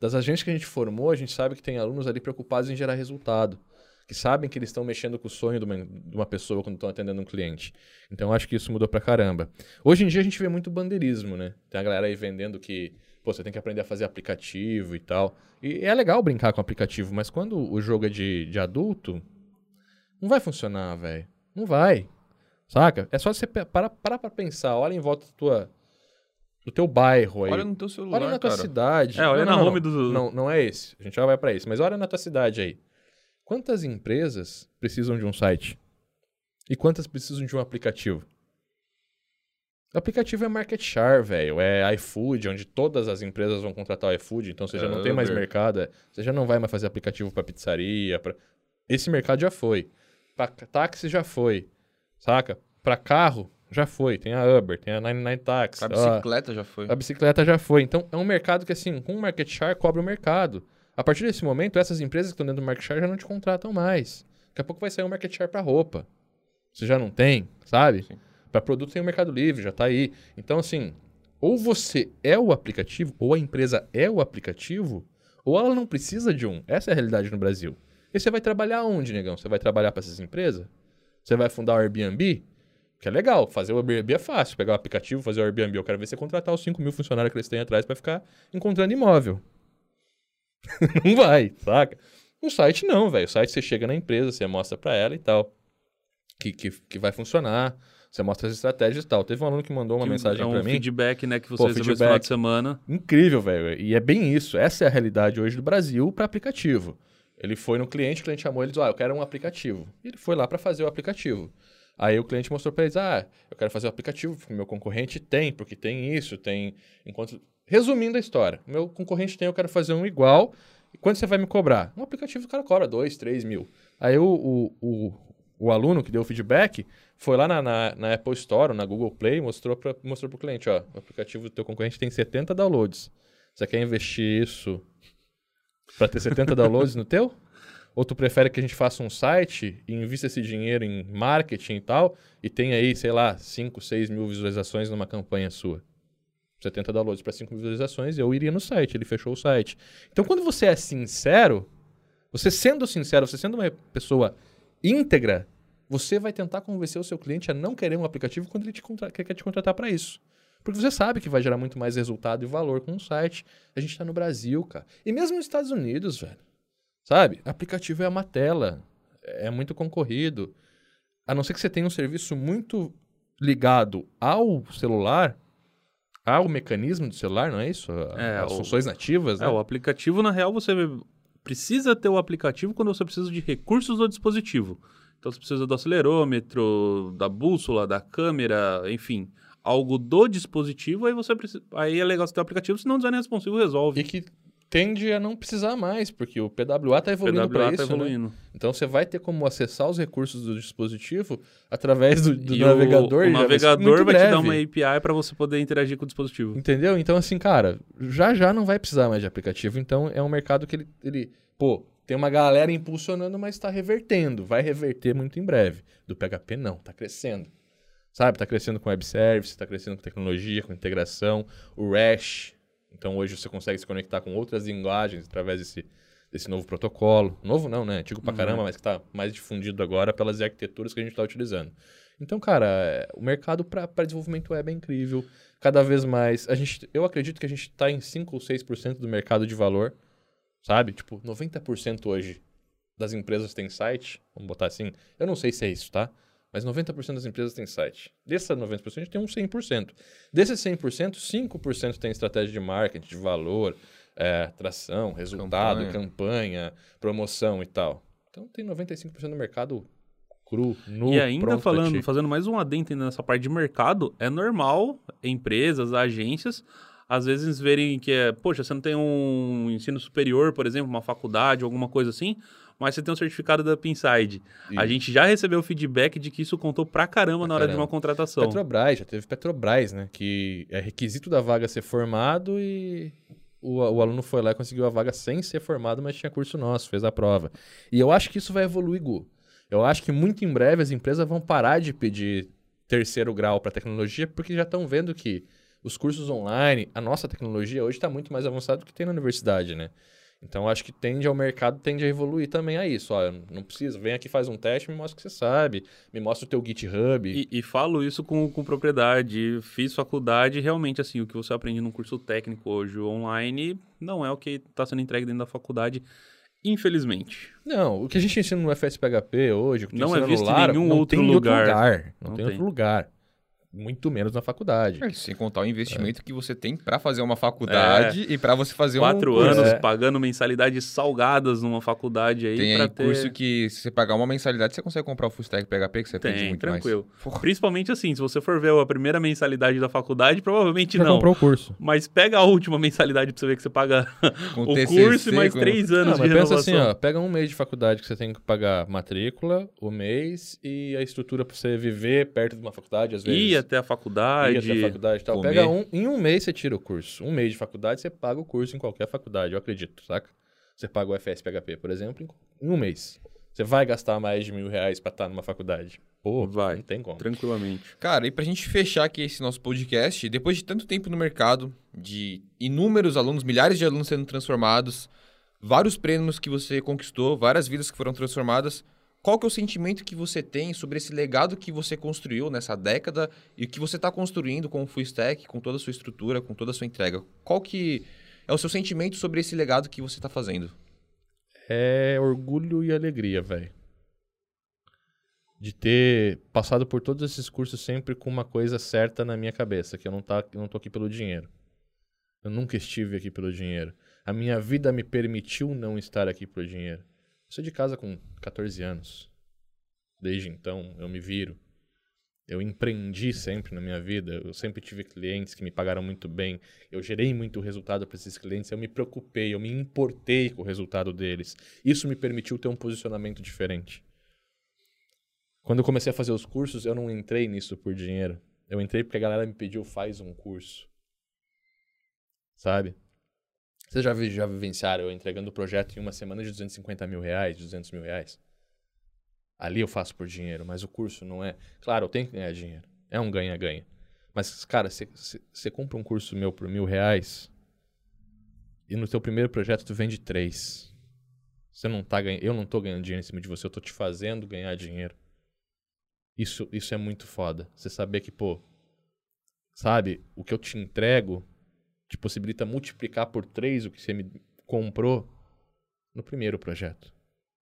S1: Das agências que a gente formou, a gente sabe que tem alunos ali preocupados em gerar resultado. Que sabem que eles estão mexendo com o sonho de uma, de uma pessoa quando estão atendendo um cliente. Então, eu acho que isso mudou pra caramba. Hoje em dia, a gente vê muito bandeirismo, né? Tem a galera aí vendendo que, pô, você tem que aprender a fazer aplicativo e tal. E é legal brincar com aplicativo, mas quando o jogo é de, de adulto, não vai funcionar, velho. Não vai. Saca? É só você parar para pra pensar. Olha em volta da tua, do teu bairro aí.
S2: Olha no teu celular,
S1: Olha na tua
S2: cara.
S1: cidade.
S3: É, olha
S1: Não,
S3: na
S1: não,
S3: home
S1: não.
S3: do-
S1: Não, não é esse. A gente já vai pra esse. Mas olha na tua cidade aí. Quantas empresas precisam de um site? E quantas precisam de um aplicativo? O aplicativo é market share, velho. É iFood, onde todas as empresas vão contratar o iFood, então você já não tem mais
S2: Uber.
S1: mercado. é. Você já não vai mais fazer aplicativo pra pizzaria. Pra... Esse mercado já foi. Pra táxi já foi. Saca? Pra carro já foi. Tem a Uber, tem a 99 Taxi.
S2: A
S1: ó,
S2: bicicleta já foi.
S1: a bicicleta já foi. Então, é um mercado que, assim, com o market share, cobre o mercado. A partir desse momento, essas empresas que estão dentro do market share já não te contratam mais. Daqui a pouco vai sair um market share para roupa. Você já não tem, sabe?
S2: Sim.
S1: Para produto tem o Mercado Livre, já tá aí. Então, assim, ou você é o aplicativo, ou a empresa é o aplicativo, ou ela não precisa de um. Essa é a realidade no Brasil. E você vai trabalhar onde, negão? Você vai trabalhar para essas empresas? Você vai fundar o Airbnb? Que é legal, fazer o Airbnb é fácil. Pegar o aplicativo, fazer o Airbnb. Eu quero ver você contratar os 5 mil funcionários que eles têm atrás para ficar encontrando imóvel. não vai, saca? Um site não, velho. O site você chega na empresa, você mostra para ela e tal. Que, que, que vai funcionar. Você mostra as estratégias e tal. Teve um aluno que mandou uma
S3: Que
S1: mensagem
S3: é um
S1: para mim.
S3: feedback, né, que você
S1: Pô,
S3: esse final de semana.
S1: Incrível, velho. E é bem isso. Essa é a realidade hoje do Brasil para aplicativo. Ele foi no cliente, o cliente chamou ele e disse: Ah, eu quero um aplicativo. E ele foi lá para fazer o aplicativo. Aí o cliente mostrou para eles: Ah, eu quero fazer o aplicativo, porque o meu concorrente tem, porque tem isso, tem. Enquanto... Resumindo a história, meu concorrente tem, eu quero fazer um igual. E quanto você vai me cobrar? Um aplicativo o cara cobra 2, 3 mil. Aí o, o, o, o aluno que deu o feedback foi lá na, na, na Apple Store, na Google Play, mostrou para mostrou o cliente: Ó, o aplicativo do teu concorrente tem 70 downloads. Você quer investir isso para ter 70 downloads no teu? Ou tu prefere que a gente faça um site e invista esse dinheiro em marketing e tal, e tenha aí, sei lá, 5, 6 mil visualizações numa campanha sua? 70 downloads para 5 mil visualizações, eu iria no site, ele fechou o site. Então, quando você é sincero, você sendo sincero, você sendo uma pessoa íntegra, você vai tentar convencer o seu cliente a não querer um aplicativo quando ele te quer te contratar para isso. Porque você sabe que vai gerar muito mais resultado e valor com um site. A gente está no Brasil, cara. E mesmo nos Estados Unidos, velho. Sabe? Aplicativo é uma tela. É muito concorrido. A não ser que você tenha um serviço muito ligado ao celular, ao mecanismo do celular, não é isso?
S3: É,
S1: As
S3: o-
S1: funções nativas, né?
S3: É, o aplicativo, na real, você precisa ter o aplicativo quando você precisa de recursos do dispositivo. Então, você precisa do acelerômetro, da bússola, da câmera, enfim, algo do dispositivo, aí você precisa. Aí é legal você ter o aplicativo, senão o design responsivo resolve.
S1: E que tende a não precisar mais, porque o PWA está evoluindo para
S3: PWA
S1: isso,
S3: tá
S1: né?
S3: evoluindo.
S1: Então você vai ter como acessar os recursos do dispositivo através do, do
S3: E
S1: navegador.
S3: O, o
S1: vai
S3: navegador
S1: muito
S3: vai te dar uma API para você poder interagir com o dispositivo.
S1: Entendeu? Então, assim, cara, já já não vai precisar mais de aplicativo. Então, é um mercado que ele, ele pô, tem uma galera impulsionando, mas está revertendo. Vai reverter muito em breve. Do PHP, não, está crescendo. Sabe, está crescendo com web service, está crescendo com tecnologia, com integração. O REST. Então, hoje você consegue se conectar com outras linguagens através desse, desse novo protocolo. Novo não, né? Antigo pra caramba, mas que está mais difundido agora pelas arquiteturas que a gente está utilizando. Então, cara, é, o mercado para desenvolvimento web é incrível. Cada vez mais. A gente, eu acredito que a gente está em 5 ou 6% do mercado de valor. Sabe? Tipo, 90% hoje das empresas têm site. Vamos botar assim. Eu não sei se é isso, tá? Mas 90% das empresas têm site. Desses 90%, a gente tem um 100%. Desses 100%, 5% tem estratégia de marketing, de valor, é, tração, resultado, campanha. campanha, promoção e tal. Então tem 95% do mercado cru, nu,
S3: E ainda falando, fazendo mais um adendo nessa parte de mercado, é normal empresas, agências, às vezes verem que é, poxa, você não tem um ensino superior, por exemplo, uma faculdade, alguma coisa assim, mas você tem um certificado da Pinside. A gente já recebeu feedback de que isso contou pra caramba pra na hora caramba. de uma contratação.
S1: Petrobras, já teve Petrobras, né? Que é requisito da vaga ser formado e o, o, aluno foi lá e conseguiu a vaga sem ser formado, mas tinha curso nosso, fez a prova. E eu acho que isso vai evoluir, Gu. Eu acho que muito em breve as empresas vão parar de pedir terceiro grau para tecnologia, porque já estão vendo que os cursos online, a nossa tecnologia hoje está muito mais avançada do que tem na universidade, né? Então, acho que tende ao mercado, tende a evoluir também a isso. Ó, não precisa, vem aqui, faz um teste, me mostra o que você sabe, me mostra o teu GitHub.
S3: E, e falo isso com, com propriedade. Fiz faculdade realmente, assim, o que você aprende num curso técnico hoje online não é o que está sendo entregue dentro da faculdade. Infelizmente.
S1: Não, o que a gente ensina no FSPHP hoje,
S3: não é visto em nenhum outro lugar.
S1: lugar. Não, não tem, tem outro lugar muito menos na faculdade.
S2: É, sem contar o investimento é. que você tem para fazer uma faculdade é. e para você fazer
S3: Quatro um anos é. pagando mensalidades salgadas numa faculdade aí.
S2: Tem
S3: aí
S2: ter... curso que se você pagar uma mensalidade, você consegue comprar o Full Stack PHP que você tem, muito
S3: tranquilo. mais. Principalmente assim, se você for ver a primeira mensalidade da faculdade, provavelmente
S1: Já
S3: não.
S1: comprou o curso.
S3: Mas pega a última mensalidade para você ver que você paga o TCC, curso e mais com... três anos não,
S1: de mas pensa assim, ó, pega um mês de faculdade que você tem que pagar matrícula, o mês e a estrutura para você viver perto de uma faculdade, às vezes.
S3: E até a faculdade
S1: faculdade. Ia faculdade e tal. Comer. Pega um, em um mês você tira o curso. Um mês de faculdade, você paga o curso em qualquer faculdade, eu acredito, saca? Você paga o FSPHP, por exemplo, em um mês. Você vai gastar mais de mil reais pra estar numa faculdade.
S3: Pô,
S1: vai. Não tem como.
S3: Tranquilamente.
S2: Cara, e pra gente fechar aqui esse nosso podcast, depois de tanto tempo no mercado, de inúmeros alunos, milhares de alunos sendo transformados, vários prêmios que você conquistou, várias vidas que foram transformadas, qual que é o sentimento que você tem sobre esse legado que você construiu nessa década e que você está construindo com o Full Stack, com toda a sua estrutura, com toda a sua entrega? Qual que é o seu sentimento sobre esse legado que você está fazendo?
S1: É orgulho e alegria, velho. De ter passado por todos esses cursos sempre com uma coisa certa na minha cabeça, que eu não, tá, eu não tô aqui pelo dinheiro. Eu nunca estive aqui pelo dinheiro. A minha vida me permitiu não estar aqui pelo dinheiro. Saí de casa com 14 anos. Desde então, eu me viro. Eu empreendi sempre na minha vida. Eu sempre tive clientes que me pagaram muito bem. Eu gerei muito resultado para esses clientes. Eu me preocupei, eu me importei com o resultado deles. Isso me permitiu ter um posicionamento diferente. Quando eu comecei a fazer os cursos, eu não entrei nisso por dinheiro. Eu entrei porque a galera me pediu, faz um curso. Sabe? Vocês já, já vivenciaram eu entregando o projeto em uma semana de 250 mil reais, 200 mil reais? Ali eu faço por dinheiro, mas o curso não é. Claro, eu tenho que ganhar dinheiro. É um ganha-ganha. Mas, cara, você compra um curso meu por mil reais e no teu primeiro projeto tu vende três. Você não tá ganhando, eu não tô ganhando dinheiro em cima de você, eu tô te fazendo ganhar dinheiro. Isso, isso é muito foda. Você saber que, pô, sabe, o que eu te entrego te possibilita multiplicar por três o que você me comprou no primeiro projeto.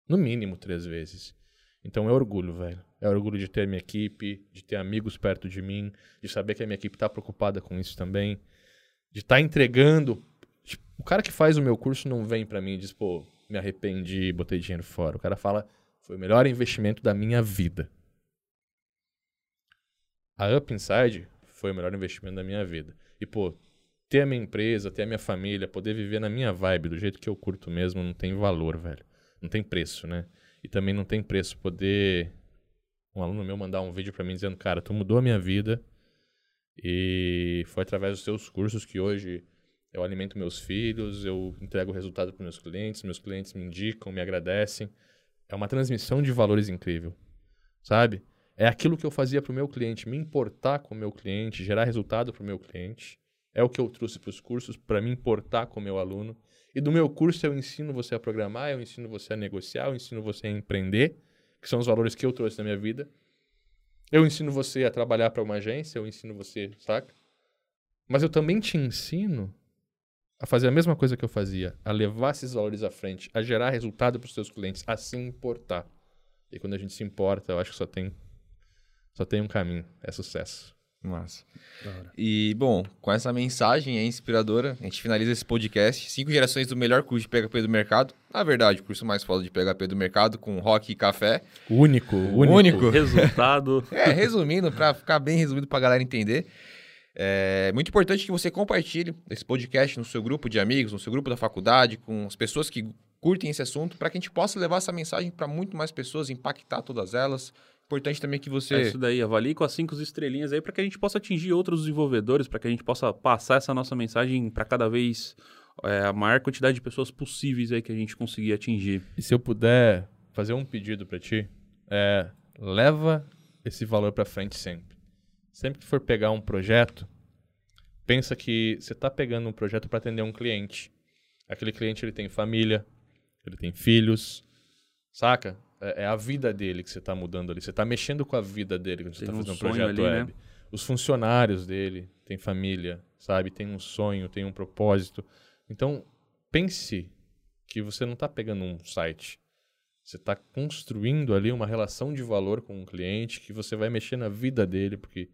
S1: No mínimo três vezes. Então é orgulho, velho. É orgulho de ter minha equipe, de ter amigos perto de mim, de saber que a minha equipe está preocupada com isso também, de estar tá entregando. Tipo, o cara que faz o meu curso não vem para mim e diz, pô, me arrependi, botei dinheiro fora. O cara fala, foi o melhor investimento da minha vida. A Up Inside foi o melhor investimento da minha vida. E, pô, ter a minha empresa, ter a minha família, poder viver na minha vibe, do jeito que eu curto mesmo, não tem valor, velho. Não tem preço, né? E também não tem preço poder um aluno meu mandar um vídeo para mim dizendo, cara, tu mudou a minha vida e foi através dos teus cursos que hoje Eu alimento meus filhos, eu entrego resultado para meus clientes, meus clientes me indicam, me agradecem. É uma transmissão de valores incrível, sabe? É aquilo que eu fazia para o meu cliente, me importar com o meu cliente, gerar resultado para o meu cliente. É o que eu trouxe para os cursos, para me importar com o meu aluno. E do meu curso eu ensino você a programar, eu ensino você a negociar, eu ensino você a empreender, que são os valores que eu trouxe na minha vida. Eu ensino você a trabalhar para uma agência, eu ensino você, saca? Mas eu também te ensino a fazer a mesma coisa que eu fazia, a levar esses valores à frente, a gerar resultado para os seus clientes, a se importar. E quando a gente se importa, eu acho que só tem só tem um caminho, é sucesso.
S2: Massa. E, bom, com essa mensagem é inspiradora, a gente finaliza esse podcast. Cinco gerações do melhor curso de PHP do mercado. Na verdade, o curso mais foda de PHP do mercado, com rock e café.
S1: Único, único.
S2: Único.
S3: Resultado.
S2: É, resumindo, para ficar bem resumido pra galera entender. É muito importante que você compartilhe esse podcast no seu grupo de amigos, no seu grupo da faculdade, com as pessoas que curtem esse assunto, para que a gente possa levar essa mensagem para muito mais pessoas, impactar todas elas. Importante também que você.
S3: É isso daí, avalie com as cinco estrelinhas aí para que a gente possa atingir outros desenvolvedores, para que a gente possa passar essa nossa mensagem para cada vez é, a maior quantidade de pessoas possíveis aí que a gente conseguir atingir.
S1: E se eu puder fazer um pedido para ti, é leva esse valor para frente sempre. Sempre que for pegar um projeto, pensa que você está pegando um projeto para atender um cliente. Aquele cliente ele tem família, ele tem filhos, saca? É, é a vida dele que você está mudando ali. Você está mexendo com a vida dele quando você está
S3: um
S1: fazendo um
S3: sonho
S1: projeto
S3: ali, né?
S1: web. Os funcionários dele têm família, sabe? Tem um sonho, tem um propósito. Então, pense que você não está pegando um site. Você está construindo ali uma relação de valor com um cliente que você vai mexer na vida dele, porque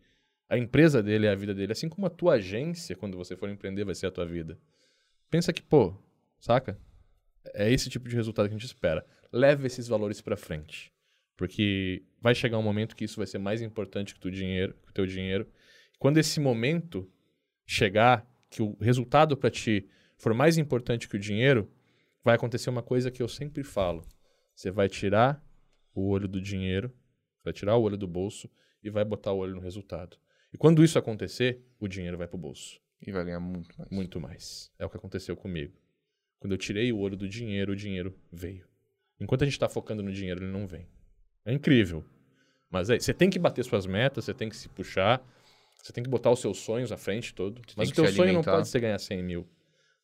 S1: a empresa dele é a vida dele. Assim como a tua agência, quando você for empreender, vai ser a tua vida. Pensa que, pô, saca? É esse tipo de resultado que a gente espera. Leve esses valores para frente. Porque vai chegar um momento que isso vai ser mais importante que o dinheiro. Que o teu dinheiro. Quando esse momento chegar, que o resultado para ti for mais importante que o dinheiro, vai acontecer uma coisa que eu sempre falo. Você vai tirar o olho do dinheiro, vai tirar o olho do bolso e vai botar o olho no resultado. E quando isso acontecer, o dinheiro vai pro bolso.
S2: E vai ganhar muito mais.
S1: Muito mais. É o que aconteceu comigo. Quando eu tirei o olho do dinheiro, o dinheiro veio. Enquanto a gente está focando no dinheiro, ele não vem. É incrível. Mas é, você tem que bater suas metas, você tem que se puxar, você tem que botar os seus sonhos à frente todo.
S2: Você
S1: Mas o teu
S2: se
S1: sonho não pode ser ganhar 100 mil.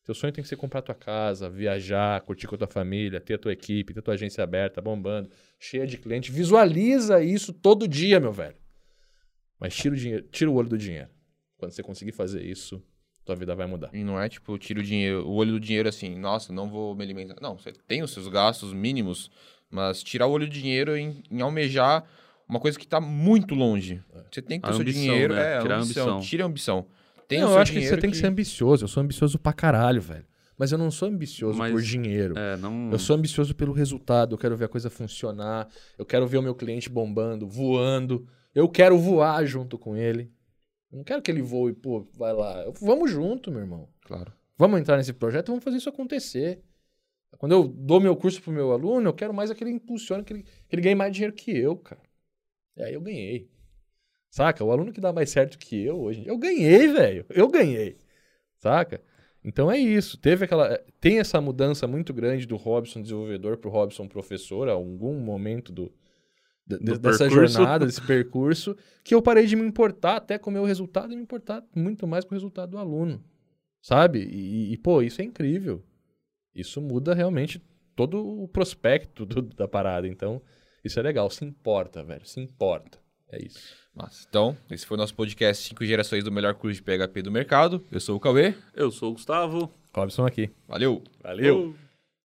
S1: Teu sonho tem que ser comprar tua casa, viajar, curtir com a tua família, ter a tua equipe, ter a tua agência aberta, bombando, cheia de cliente. Visualiza isso todo dia, meu velho. Mas tira o, dinheiro, tira o olho do dinheiro. Quando você conseguir fazer isso, tua vida vai mudar.
S2: E não é tipo, tira o dinheiro, o olho do dinheiro assim, nossa, não vou me alimentar. Não, você tem os seus gastos mínimos, mas tirar o olho do dinheiro em, em almejar uma coisa que tá muito longe. Você tem que ter o seu dinheiro,
S3: né?
S2: é,
S3: Tirar a
S2: ambição.
S3: ambição.
S2: Tira a ambição. Tem
S1: Não,
S2: o
S1: eu acho que você
S2: dinheiro
S1: tem que... ser ambicioso. Eu sou ambicioso pra caralho, velho. Mas eu não sou ambicioso
S3: Mas-
S1: por dinheiro.
S3: É, não.
S1: Eu sou ambicioso pelo resultado. Eu quero ver a coisa funcionar. Eu quero ver o meu cliente bombando, voando. Eu quero voar junto com ele. Não quero que ele voe, pô, vai lá. Vamos junto, meu irmão.
S2: Claro.
S1: Vamos entrar nesse projeto, vamos fazer isso acontecer. Quando eu dou meu curso pro meu aluno, eu quero mais é que ele impulsione, que ele, que ele ganhe mais dinheiro que eu, cara. E aí eu ganhei. Saca? O aluno que dá mais certo que eu hoje. Eu ganhei, velho. Eu ganhei. Saca? Então é isso. Teve aquela. Tem essa mudança muito grande do Robson desenvolvedor pro Robson professor, a algum momento do, de- dessa
S3: percurso.
S1: jornada, desse percurso, que eu parei de me importar até com o meu resultado e me importar muito mais com o resultado do aluno. Sabe? E, e, pô, isso é incrível. Isso muda realmente todo o prospecto do- da parada. Então, isso é legal. Se importa, velho. Se importa. É isso.
S2: Mas, então, esse foi o nosso podcast 5 gerações do melhor curso de PHP do mercado. Eu sou o Cauê.
S3: Eu sou o Gustavo.
S1: Robson aqui.
S2: Valeu!
S1: Valeu!
S3: Oh.